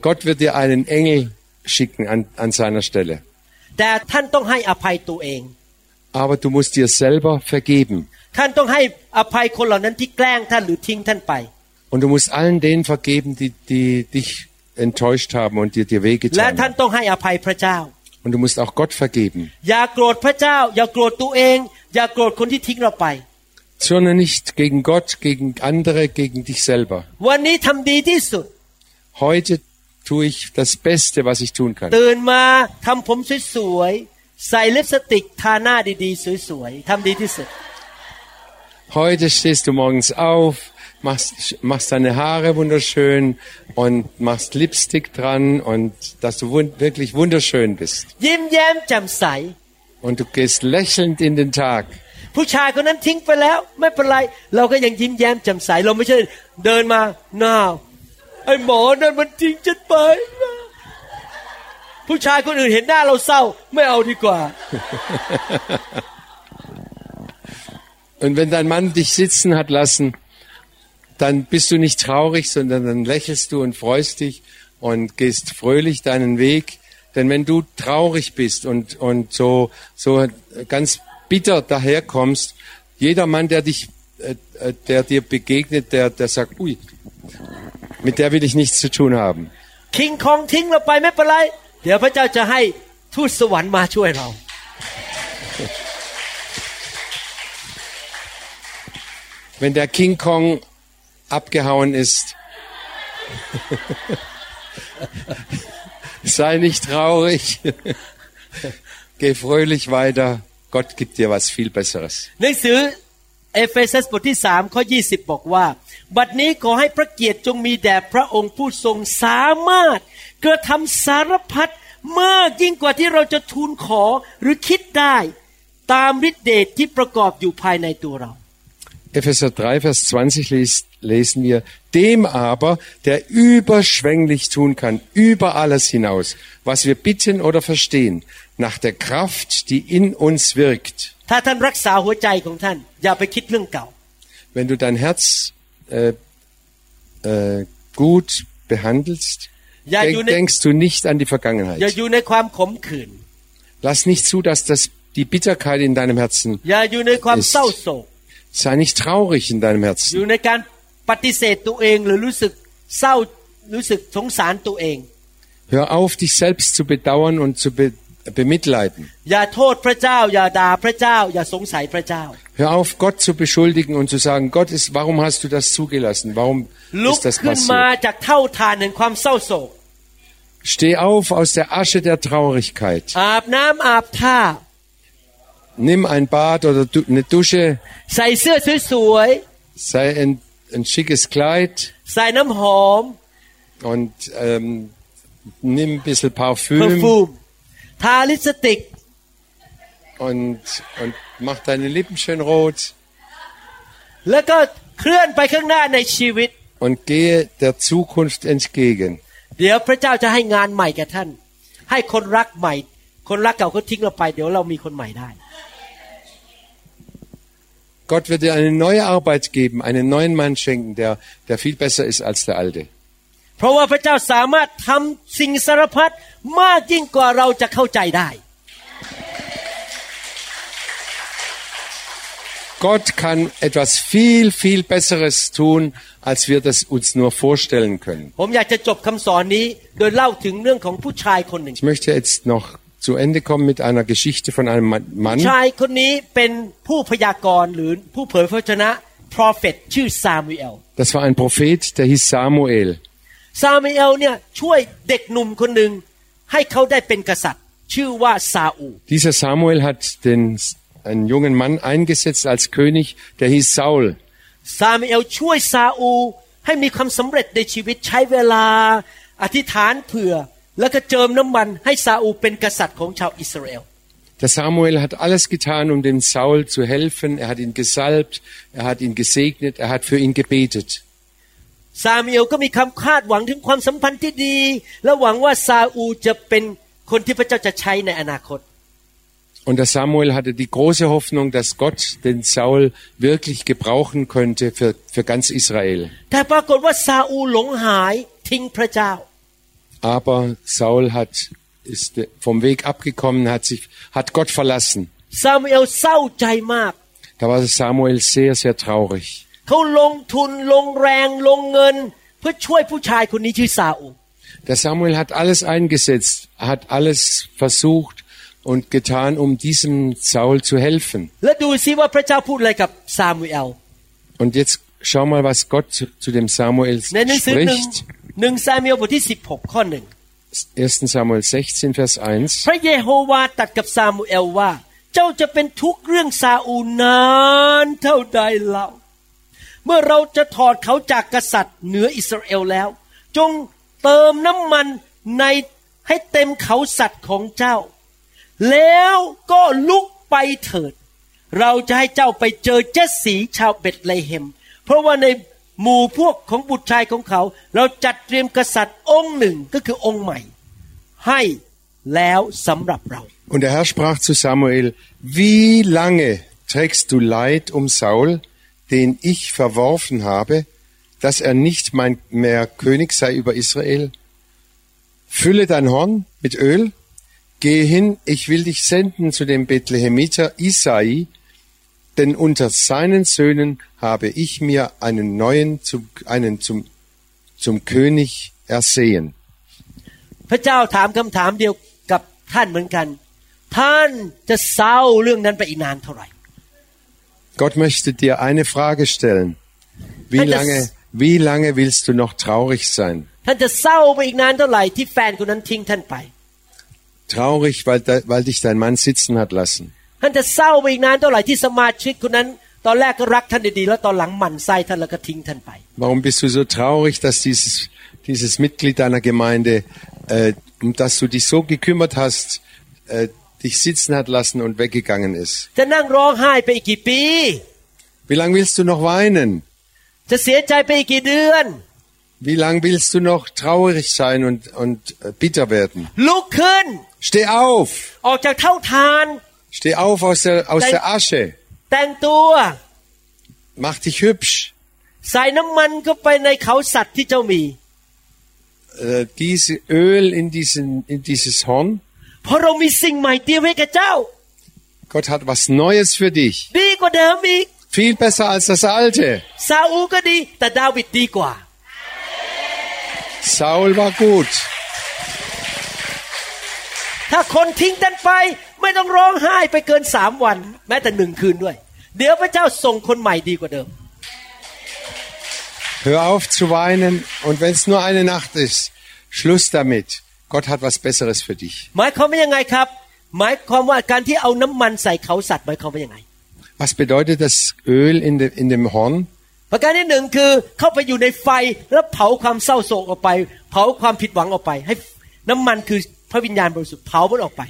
Gott wird dir einen Engel schicken an, an seiner Stelle. Aber du musst dir selber vergeben. Und du musst allen denen vergeben, die, die dich enttäuscht haben und dir, dir wehgetan haben. ต้องให้อภัยพระเจ้า Und du musst auch Gott vergeben. อย่าโกรธพระเจ้า อย่าโกรธตัวเอง อย่าโกรธคนที่ทิ้งเราไป Zürne nicht gegen Gott, gegen andere, gegen dich selber. วันนี้ทำดีที่สุด Heute tue ich das Beste, was ich tun kann. ตื่นมาทำผมสวยๆใส่ลิปสติกทาหน้าดีๆ สวยๆทำดีที่สุด Heute stehst du morgens auf, machst, machst deine Haare wunderschön und machst Lipstick dran und dass du wund wirklich wunderschön bist. ยิ้มแย้มแจ่มใส Und du gehst lächelnd in den Tag. ผู้ชายคนนั้นทิ้งไปแล้ว ไม่เป็นไร เราก็ยังยิ้มแย้มแจ่มใส เราไม่ใช่เดินมาหน้าไอ้หมอนั่นมันทิ้งฉันไป ผู้ชายคนอื่นเห็นหน้าเราเศร้า ไม่เอาดีกว่า Und wenn dein Mann dich sitzen hat lassen, dann bist du nicht traurig, sondern dann lächelst du und freust dich und gehst fröhlich deinen Weg. Denn wenn du traurig bist und, und so, so ganz bitter daherkommst, jeder Mann, der dich, äh, äh, der dir begegnet, der, der sagt, ui, mit der will ich nichts zu tun haben. King Kong, Ting, Wenn der King Kong abgehauen ist, sei nicht traurig, geh fröhlich weiter. Gott gibt dir was viel Besseres. หนังสือเอเฟซัสบทที่สามข้อยีบอกว่า บัดนี้ขอให้พระเกียรติจงมีแด่พระองค์ผู้ทรงสามารถกระทำสารพัดมากยิ่งกว่าที่เราจะทูลขอหรือคิดได้ ตามฤทธิเดชที่ประกอบอยู่ภายในตัวเรา Epheser 3, Vers 20 lest, lesen wir, dem aber, der überschwänglich tun kann, über alles hinaus, was wir bitten oder verstehen, nach der Kraft, die in uns wirkt. Wenn du dein Herz äh, äh, gut behandelst, denk, ne- denkst du nicht an die Vergangenheit. Ne Lass nicht zu, dass das, die Bitterkeit in deinem Herzen ne ist. sei nicht traurig in deinem อ Herzen. ยู่ในการปฏิเสธตัวเองหรือรู้สึกเศร้ารู้สึกสงสารตัวเอง Hör auf, dich selbst zu bedauern und zu be bemitleiden. อย่าโทษพระเจ้า อย่าด่าพระเจ้า อย่าสงสัยพระเจ้า Hör auf, Gott zu beschuldigen und zu sagen, Gott ist, warum hast du das zugelassen? Warum ลุก ist das ขึ้นมา passiert? จากเท่าทานแห่งความเศร้าโศก Steh auf aus der Asche der Traurigkeit. อาบน้ำอาบท่า Nimm ein Bad oder du, eine Dusche, ใส่เสื้อสวย sei ein, ein schickes Kleid ๆ ใส่น้ำหอม und ähm, nimm ein bisschen เพอร์ Parfüm ฟูม ทาลิปสติก und, und mach deine Lippen schön rot แล้วก็เคลื่อนไปข้างหน้าในชีวิต und gehe der Zukunft entgegen. Gott wird dir eine neue Arbeit geben, einen neuen Mann schenken, der, der viel besser ist als der alte. เพราะว่าพระเจ้าสามารถทำสิ่งสารพัดมากยิ่งกว่าเราจะเข้าใจได้ Gott kann etwas viel, viel Besseres tun, als wir das uns nur vorstellen können. ผมอยากจะจบคำสอนนี้ โดยเล่าถึงเรื่องของผู้ชายคนหนึ่ง Ich möchte jetzt noch zu Ende kommen mit einer Geschichte von einem Mann, ชา Mann ยคนนี้เป็นผู้พยากรณ์หรือผู้เผยพระวจนะ prophet ชื่อซามูเอล das war ein Prophet, der hieß Samuel. ซามูเอลเนี่ยช่วยเด็กหนุ่มคนหนึ่งให้เขาได้เป็นกษัตริย์ ชื่อว่าซาอู Dieser Samuel hat den, einen jungen Mann eingesetzt als König, der hieß Saul. ซามูเอลช่วยซาอูให้มีความสำเร็จในชีวิตใช้เวลา อธิษฐานเผื่อ แล้วก็เจิมน้ำมันให้ซาอูเป็นกษัตริย์ของชาวอิสราเอล Der Samuel hat alles getan, um dem Saul zu helfen. Er hat ihn gesalbt, er hat ihn gesegnet, er hat für ihn gebetet. ซามูเอลก็มีคำคาดหวังถึงความสัมพันธ์ที่ดี และหวังว่าซาอูจะเป็นคนที่พระเจ้าจะใช้ในอนาคต Und der Samuel hatte die große Hoffnung, dass Gott den Saul wirklich gebrauchen könnte für, für ganz Israel. Aber Saul hat, ist vom Weg abgekommen, hat sich, hat Gott verlassen. ซามูเอลเศร้าใจมาก Da war Samuel sehr, sehr traurig. เขาลงทุนลงแรงลงเงิน เพื่อช่วยผู้ชายคนนี้ชื่อซาอู Der Samuel hat alles eingesetzt, hat alles versucht und getan, um diesem Saul zu helfen. และดูซิว่าพระเจ้าพูดอะไรกับซามูเอล Und jetzt schau mal, was Gott zu, zu dem Samuel ในหนังสือหนึ่ง spricht. หนึ่งซามูเอลบทที่16ข้อหนึ่ง 1. Samuel 16, Vers 1. พระเยโฮวาตรัดกับซามูเอลว่า เจ้าจะเป็นทุกข์เรื่องซาอูนานเท่าใดเล่า เมื่อเราจะถอดเขาจากกษัตริย์เหนืออิสราเอลแล้ว จงเติมน้ำมันในให้เต็มเขาสัตว์ของเจ้า แล้วก็ลุกไปเถิด เราจะให้เจ้าไปเจอเจสสีชาวเบตเลเฮม เพราะว่าใน หมู่พวกของบุตรชายของเขา เราจัดเตรียมกษัตริย์องค์หนึ่งก็คือองค์ใหม่ ให้แล้วสำหรับเรา Und der Herr sprach zu Samuel, wie lange trägst du Leid um Saul, den ich verworfen habe, dass er nicht mein mehr König sei über Israel? Fülle dein Horn mit Öl, gehe hin, ich will dich senden zu dem Bethlehemiter Isai, denn unter seinen Söhnen habe ich mir einen neuen, zum, einen zum, zum König ersehen. พระเจ้าถามคำถามเดียวกับท่านเหมือนกัน ท่านจะเศร้าเรื่องนั้นไปอีกนานเท่าไหร่ Gott möchte dir eine Frage stellen. Wie Hey, das- lange, wie lange willst du noch traurig sein? ท่านจะเศร้าไปอีกนานเท่าไหร่ที่แฟนคนนั้นทิ้งท่านไป Traurig, weil, de- weil dich dein Mann sitzen hat lassen. ท่านจะเศร้าไปอีกนานเท่าไหร่ที่สมาชิกคนนั้น ตอนแรกก็รักท่านดีๆแล้วตอนหลังหมั่นไส้ท่านแล้วก็ทิ้งท่านไป Warum bist du so traurig, dass dieses, dieses Mitglied deiner Gemeinde, äh, um das du dich so gekümmert hast, äh, dich sitzen hat lassen und weggegangen ist? จะนั่งร้องไห้ไปอีกกี่ปี Wie lange willst du noch weinen? จะเสียใจไปอีกกี่เดือน Wie lange willst du noch traurig sein und, und äh, bitter werden? ลุกขึ้น Steh auf! ออกจากเท่าทาน Steh auf aus der, aus Dein- der Asche! แต่งตัว Mach dich hübsch! ใส่น้ำมันเข้าไปในเขาสัตว์ที่เจ้ามี Äh, diese Öl in, diesen, in dieses Horn. เพราะเรามีสิ่งใหม่เตรียมไว้กับเจ้า Gott hat was Neues für dich. ดีกว่าเดิมอีก Viel besser als das Alte. ซาอูก็ดีแต่ดาวิดดีกว่า Saul war gut. ถ้าคนทิ้งท่านไป ไม่ต้องร้องไห้ไปเกินสามวัน แม้แต่หนึ่งคืนด้วย เดี๋ยวพระเจ้าส่งคนใหม่ดีกว่าเดิม Hör auf zu weinen und wenn es nur eine Nacht ist, Schluss damit. Gott hat was Besseres für dich. หมายความว่ายังไงครับ หมายความว่าการที่เอาน้ำมันใส่เขาสัตว์หมายความว่ายังไง Was bedeutet das Öl in, de, in dem Horn? ประการที่หนึ่งคือเข้าไปอยู่ในไฟแล้วเผาความเศร้าโศกออกไป เผาความผิดหวังออกไป ให้น้ำมันคือพระวิญญาณบริสุทธิ์เผามันออกไป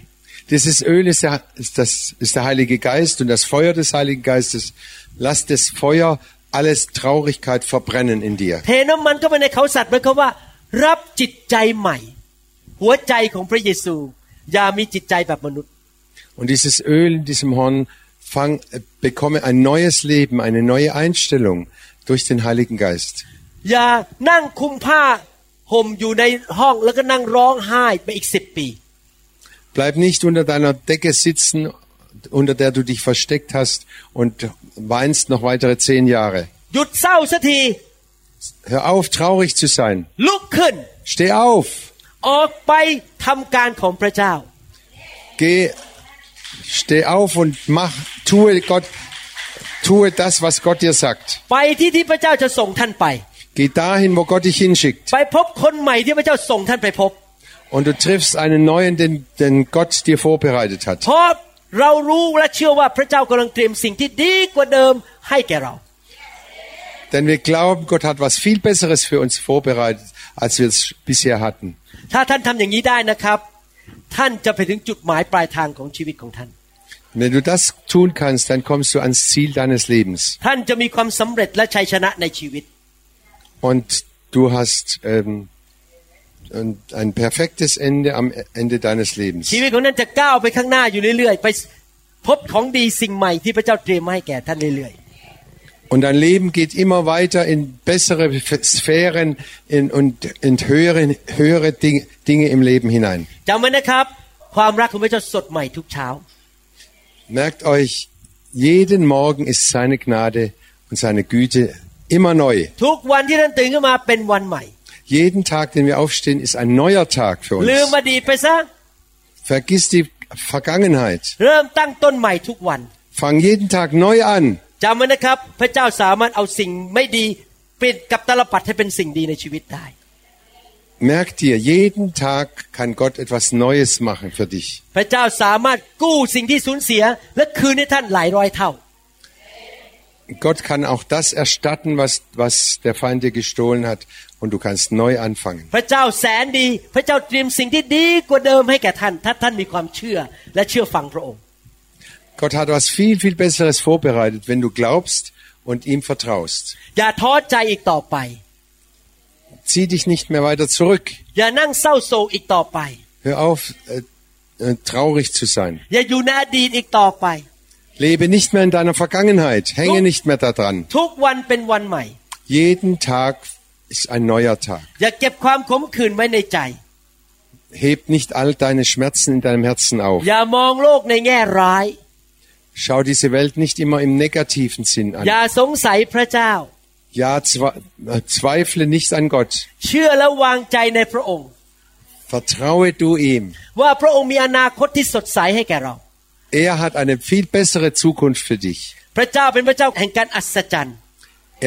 Dieses Öl ist der, ist, das, ist der Heilige Geist und das Feuer des Heiligen Geistes. Lass das Feuer alles Traurigkeit verbrennen in dir. เทน้ำมันเข้าไปในเขาสัตว์หมายความว่า รับจิตใจใหม่ หัวใจของพระเยซู อย่ามีจิตใจแบบมนุษย์ Und dieses Öl in diesem Horn fang, äh, bekomme ein neues Leben, eine neue Einstellung durch den Heiligen Geist. อย่านั่งคุมผ้าห่มอยู่ในห้องแล้วก็นั่งร้องไห้ไปอีกสิบปี Bleib nicht unter deiner Decke sitzen, unter der du dich versteckt hast und weinst noch weitere zehn Jahre. Hör auf, traurig zu sein. Steh auf. Geh, steh auf und mach, tue Gott, tue das, was Gott dir sagt. Geh dahin, wo Gott dich hinschickt. Und du triffst einen neuen, den, den Gott dir vorbereitet hat. เพราะเรารู้และเชื่อว่าพระเจ้ากำลังเตรียมสิ่งที่ดีกว่าเดิมให้แก่เรา Denn wir glauben, Gott hat was viel Besseres für uns vorbereitet, als wir es bisher hatten. ถ้าท่านทำอย่างนี้ได้นะครับ ท่านจะไปถึงจุดหมายปลายทางของชีวิตของท่าน Wenn du das tun kannst, dann kommst du ans Ziel deines Lebens. ท่านจะมีความสำเร็จและชัยชนะในชีวิต Und du hast ähm, ein, ein perfektes Ende am Ende deines Lebens. ชีวิตของท่านจะก้าวไปข้างหน้าอยู่เรื่อยๆ ไปพบของดีสิ่งใหม่ที่พระเจ้าเตรียมมาให้แก่ท่านเรื่อย Und dein Leben geht immer weiter in bessere Sphären in, und in höhere, höhere Ding- Dinge im Leben hinein. ๆจำไว้นะครับ ความรักของพระเจ้าสดใหม่ทุกเช้า Merkt euch, jeden Morgen ist seine Gnade und seine Güte immer neu. ทุกวันที่ท่านตื่นขึ้นมาเป็นวันใหม่ Jeden Tag, den wir aufstehen, ist ein neuer Tag für ลืม uns. อดีตไปซะ Vergiss die Vergangenheit. เริ่มตั้งต้นใหม่ทุกวัน Fang jeden Tag neu an. จำไว้นะครับ พระเจ้าสามารถเอาสิ่งไม่ดีเปลี่ยนกับตลปัดให้เป็นสิ่งดีในชีวิตได้ Merk dir, jeden Tag kann Gott etwas Neues machen für dich. Gott kann auch das erstatten, was, was der Feind dir gestohlen hat, und du kannst neu anfangen. พระเจ้าแสนดี พระเจ้าเตรียมสิ่งที่ดีกว่าเดิมให้แก่ท่าน ถ้าท่านมีความเชื่อและเชื่อฟังพระองค์ Gott hat was viel, viel Besseres vorbereitet, wenn du glaubst und ihm vertraust. อย่าท้อใจอีกต่อไป Zieh dich nicht mehr weiter zurück. อย่านั่งเศร้าโศกอีกต่อไป Hör auf, äh, äh, traurig zu sein. Lebe nicht mehr in deiner Vergangenheit. Hänge nicht mehr daran. Jeden Tag ist ein neuer Tag. Heb nicht all deine Schmerzen in deinem Herzen auf. Schau diese Welt nicht immer im negativen Sinn an. Ja, äh, zweifle nicht an Gott. Vertraue du ihm. ว่าพระองค์มีอนาคตที่สดใสให้แก่เรา Er hat eine viel bessere Zukunft für dich. พระเจ้าเป็นพระเจ้าแห่งการอัศจรรย์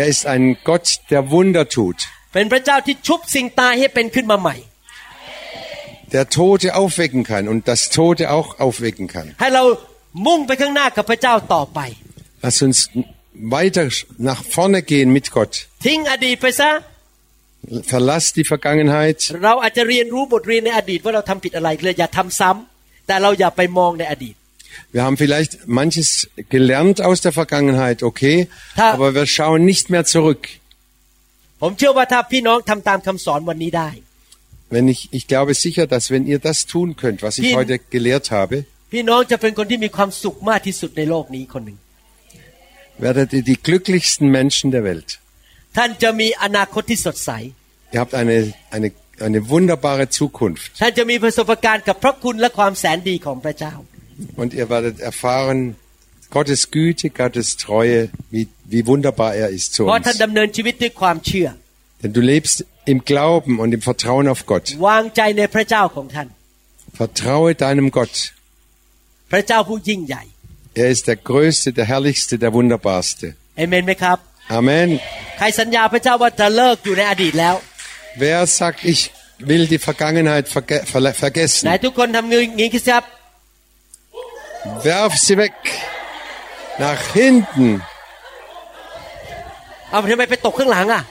Er ist ein Gott, der Wunder tut, เป็นพระเจ้าที่ชุบสิ่งตายให้เป็นขึ้นมาใหม่ der Tote aufwecken kann und das Tote auch aufwecken kann. ให้เรามุ่งไปข้างหน้ากับพระเจ้าต่อไป Lass uns weiter nach vorne gehen mit Gott. ทิ้งอดีตไปซะ Verlass die Vergangenheit. เราอาจจะเรียนรู้บทเรียนในอดีตว่าเราทำผิดอะไรเลยอย่าทำซ้ำแต่เราอย่าไปมองในอดีต Wir haben vielleicht manches gelernt aus der Vergangenheit, okay, Ta- aber wir schauen nicht mehr zurück. ผมเชื่อว่าถ้าพี่น้องทำตามคำสอนวันนี้ได้ Wenn ich, ich glaube sicher, dass wenn ihr das tun könnt, was ich Hin- heute gelehrt habe, พี่น้องจะเป็นคนที่มีความสุขมากที่สุดในโลกนี้คนหนึ่ง werdet ihr die glücklichsten Menschen der Welt. ท่านจะมีอนาคตที่สดใส Ihr habt eine, eine, eine wunderbare Zukunft ท่านจะมีประสบการณ์กับพระคุณและความแสนดีของพระเจ้า und ihr werdet erfahren, Gottes Güte, Gottes Treue, wie, wie wunderbar er ist zu เพราะท่าน uns. ดำเนินชีวิตด้วยความเชื่อ Denn du lebst im Glauben und im Vertrauen auf Gott. วางใจในพระเจ้าของท่าน Vertraue deinem Gott. พระเจ้าผู้ยิ่งใหญ่ Er ist der Größte, der Herrlichste, der Wunderbarste. เอเมนไหมครับ Amen. ใครสัญญาพระเจ้าว่าจะเลิกอยู่ในอดีตแล้ว Wer sagt, ich will die Vergangenheit verge verle- ไหน vergessen? ทุกคนทำมืออย่างนี้ครับ Werf sie weg. Nach hinten. เอาทำไมไปตกข้างหลังอ่ะ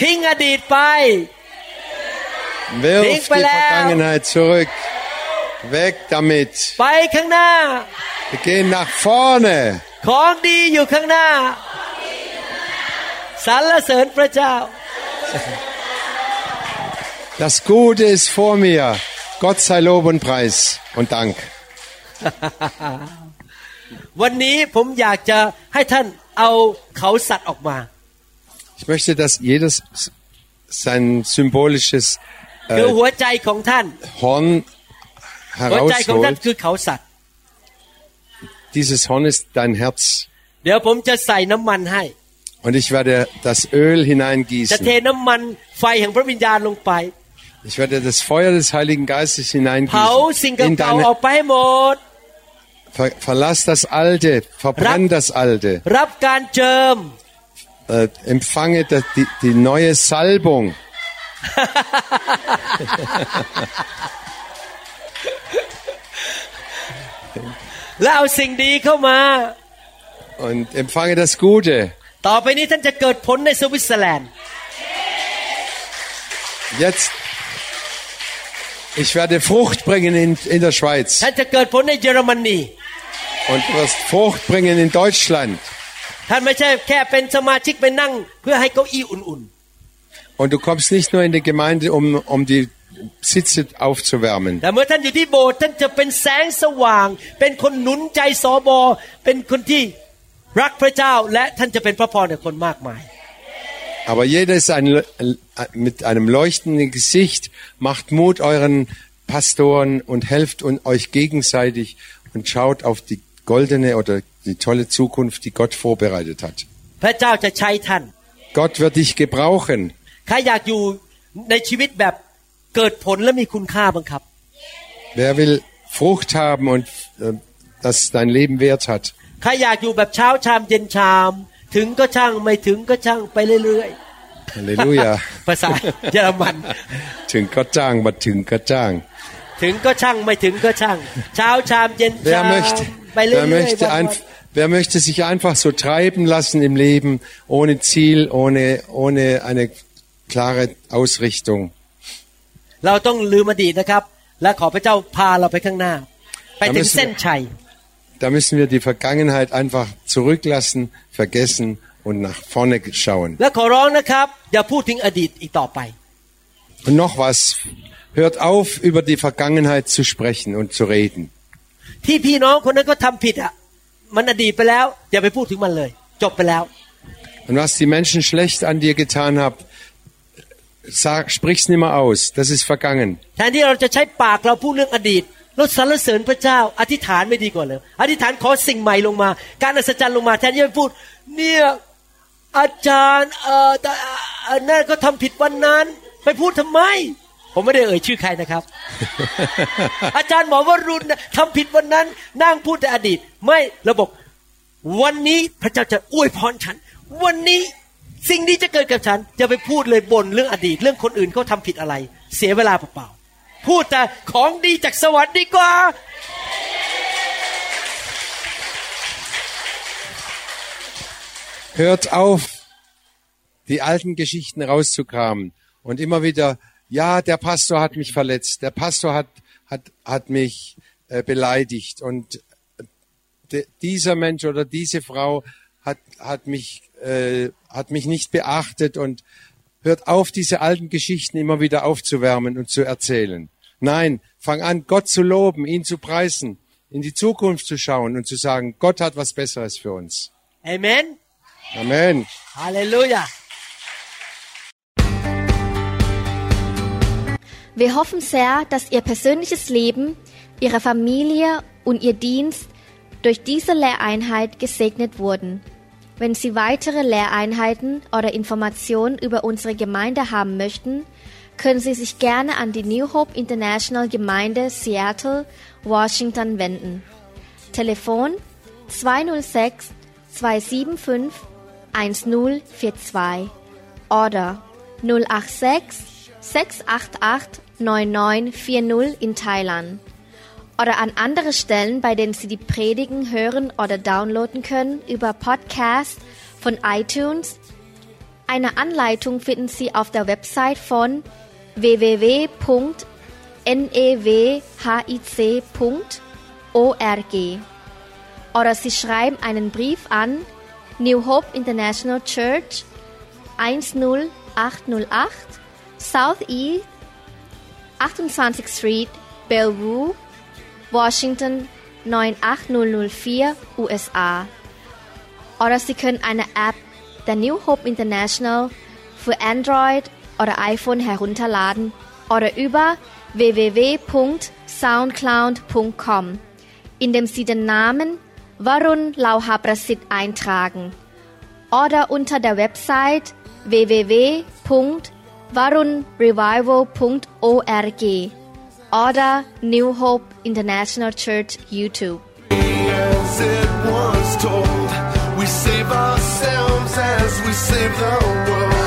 ทิ้งอดีตไป Wirf Weg die Belehr. Vergangenheit zurück. Weg damit. ไปข้างหน้า Wir gehen nach vorne. ของดีอยู่ข้างหน้าสรรเสริญพระเจ้า Das Gute ist vor mir. Gott sei Lob und Preis und Dank. วันนี้ผมอยากจะให้ท่านเอาเขาสัตว์ออกมา Ich möchte, dass jedes sein symbolisches คือ äh, หัวใจของท่าน Horn หัวใจของท่าน herausholt. คือเขาสัตว์ Dieses Horn ist dein Herz. เดี๋ยวผมจะใส่น้ำมันให้ Und ich werde das Öl จะเท hineingießen. น้ำมันไฟแห่งพระวิญญาณลงไป Ich werde das Feuer des Heiligen Geistes เผาสิ่ง hineingießen. In เก่าๆอ deine, อกไปให้หมด ver, verlass das Alte, verbrenn das Alte. รับการเจิม Äh, empfange das, die, die neue Salbung. แล้วเอาสิ่งดีเข้ามา Und empfange das Gute. ต่อไปนี้ท่านจะเกิดผลในสวิตเซอร์แลนด์ Jetzt, ich werde Frucht bringen in, in der Schweiz ท่านจะเกิดผลในเยอรมนี und du wirst Frucht bringen in Deutschland. ท่านไม่ใช่แค่เป็นสมาชิกไปนั่ง เพื่อให้เก้าอี้อุ่น Und du kommst nicht nur in die Gemeinde, um, um die Sitze ๆ aufzuwärmen. แต่เมื่อท่านอยู่ที่โบสถ์ท่านจะเป็นแสงสว่าง เป็นคนหนุนใจสอบอ เป็นคนที่รักพระเจ้า และท่านจะเป็นพระพรแก่คนมากมาย Aber jeder ist ein, äh, mit einem leuchtenden Gesicht, macht Mut euren Pastoren und helft und euch gegenseitig und schaut auf die goldene oder die tolle Zukunft, die Gott vorbereitet hat. พระเจ้าจะใช้ท่าน Gott wird dich gebrauchen. ใครอยากอยู่ในชีวิตแบบเกิดผลและมีคุณค่าบ้างครับ Wer will Frucht haben und äh, dass dein Leben Wert hat? ใครอยากอยู่แบบเช้าชามเย็นชาม ถึงก็ช่างไม่ถึงก็ช่างไปเรื่อย Halleluja. ๆ ภาษาเยอรมัน ถึงก็จ้างมาถึงก็จ้าง ถึงก็ช่างไม่ถึงก็ช่าง เช้าชามเย็นชา Wer ม möchte, ไปเรื่อย wer, ๆ möchte วันๆ einf- wer möchte sich einfach so treiben lassen im Leben, ohne Ziel, ohne, ohne eine klare Ausrichtung? เราต้องลืมอดีตนะครับ และขอพระเจ้าพาเราไปข้างหน้า ไปถึงเส้นชัย Da müssen wir die Vergangenheit einfach zurücklassen, vergessen und nach vorne schauen. Und noch was, hört auf, über die Vergangenheit zu sprechen und zu reden. Und was die Menschen schlecht an dir getan haben, sprich es nicht mehr aus. Das ist vergangen. แทนที่เราจะใช้ปากเราพูดเรื่องอดีตเราสรรเสริญพระเจ้า อธิษฐานไม่ดีกว่าเลยอธิษฐานขอสิ่งใหม่ลงมา การอัศจรรย์ลงมาแทนที่จะไปพูด เนี่ยอาจารย์เอ่อแต่เอ่อนั่นก็ทำผิดวันนั้น ไปพูดทำไม ผมไม่ได้เอ่ยชื่อใครนะครับ อาจารย์หมอวรุณน่ะทำผิดวันนั้น นั่งพูดแต่อดีต ไม่เราบอกวันนี้พระเจ้าจะอวยพรฉัน วันนี้สิ่งนี้จะเกิดกับฉันจะไปพูดเลยบ่นเรื่องอดีต เรื่องคนอื่นเขาทำผิดอะไร เสียเวลาเปล่าๆ พูดแต่ของดีจากสวรรค์ดีกว่า Hört auf, die alten Geschichten rauszukramen und immer wieder, ja, der Pastor hat mich verletzt, der Pastor hat, hat, hat mich äh, beleidigt und de, dieser Mensch oder diese Frau hat, hat, mich, äh, hat mich nicht beachtet und Hört auf, diese alten Geschichten immer wieder aufzuwärmen und zu erzählen. Nein, fang an, Gott zu loben, ihn zu preisen, in die Zukunft zu schauen und zu sagen, Gott hat was Besseres für uns. Amen. Amen. Halleluja. Wir hoffen sehr, dass Ihr persönliches Leben, Ihre Familie und Ihr Dienst durch diese Lehreinheit gesegnet wurden. Wenn Sie weitere Lehreinheiten oder Informationen über unsere Gemeinde haben möchten, können Sie sich gerne an die New Hope International Gemeinde Seattle, Washington wenden. Telefon 206 275 1042 oder 086 688 9940 in Thailand oder an andere Stellen, bei denen Sie die Predigen hören oder downloaden können über Podcast von iTunes. Eine Anleitung finden Sie auf der Website von www.newhic.org oder Sie schreiben einen Brief an New Hope International Church 10808 Southeast 28th Street, Bellevue, Washington 98004, USA. Oder Sie können eine App der New Hope International für Android oder iPhone herunterladen oder über www.soundcloud.com, indem Sie den Namen Varun Lauhaprasit eintragen oder unter der Website www.soundcloud.com oder New Hope International Church YouTube. As it was told, we save ourselves as we save the world.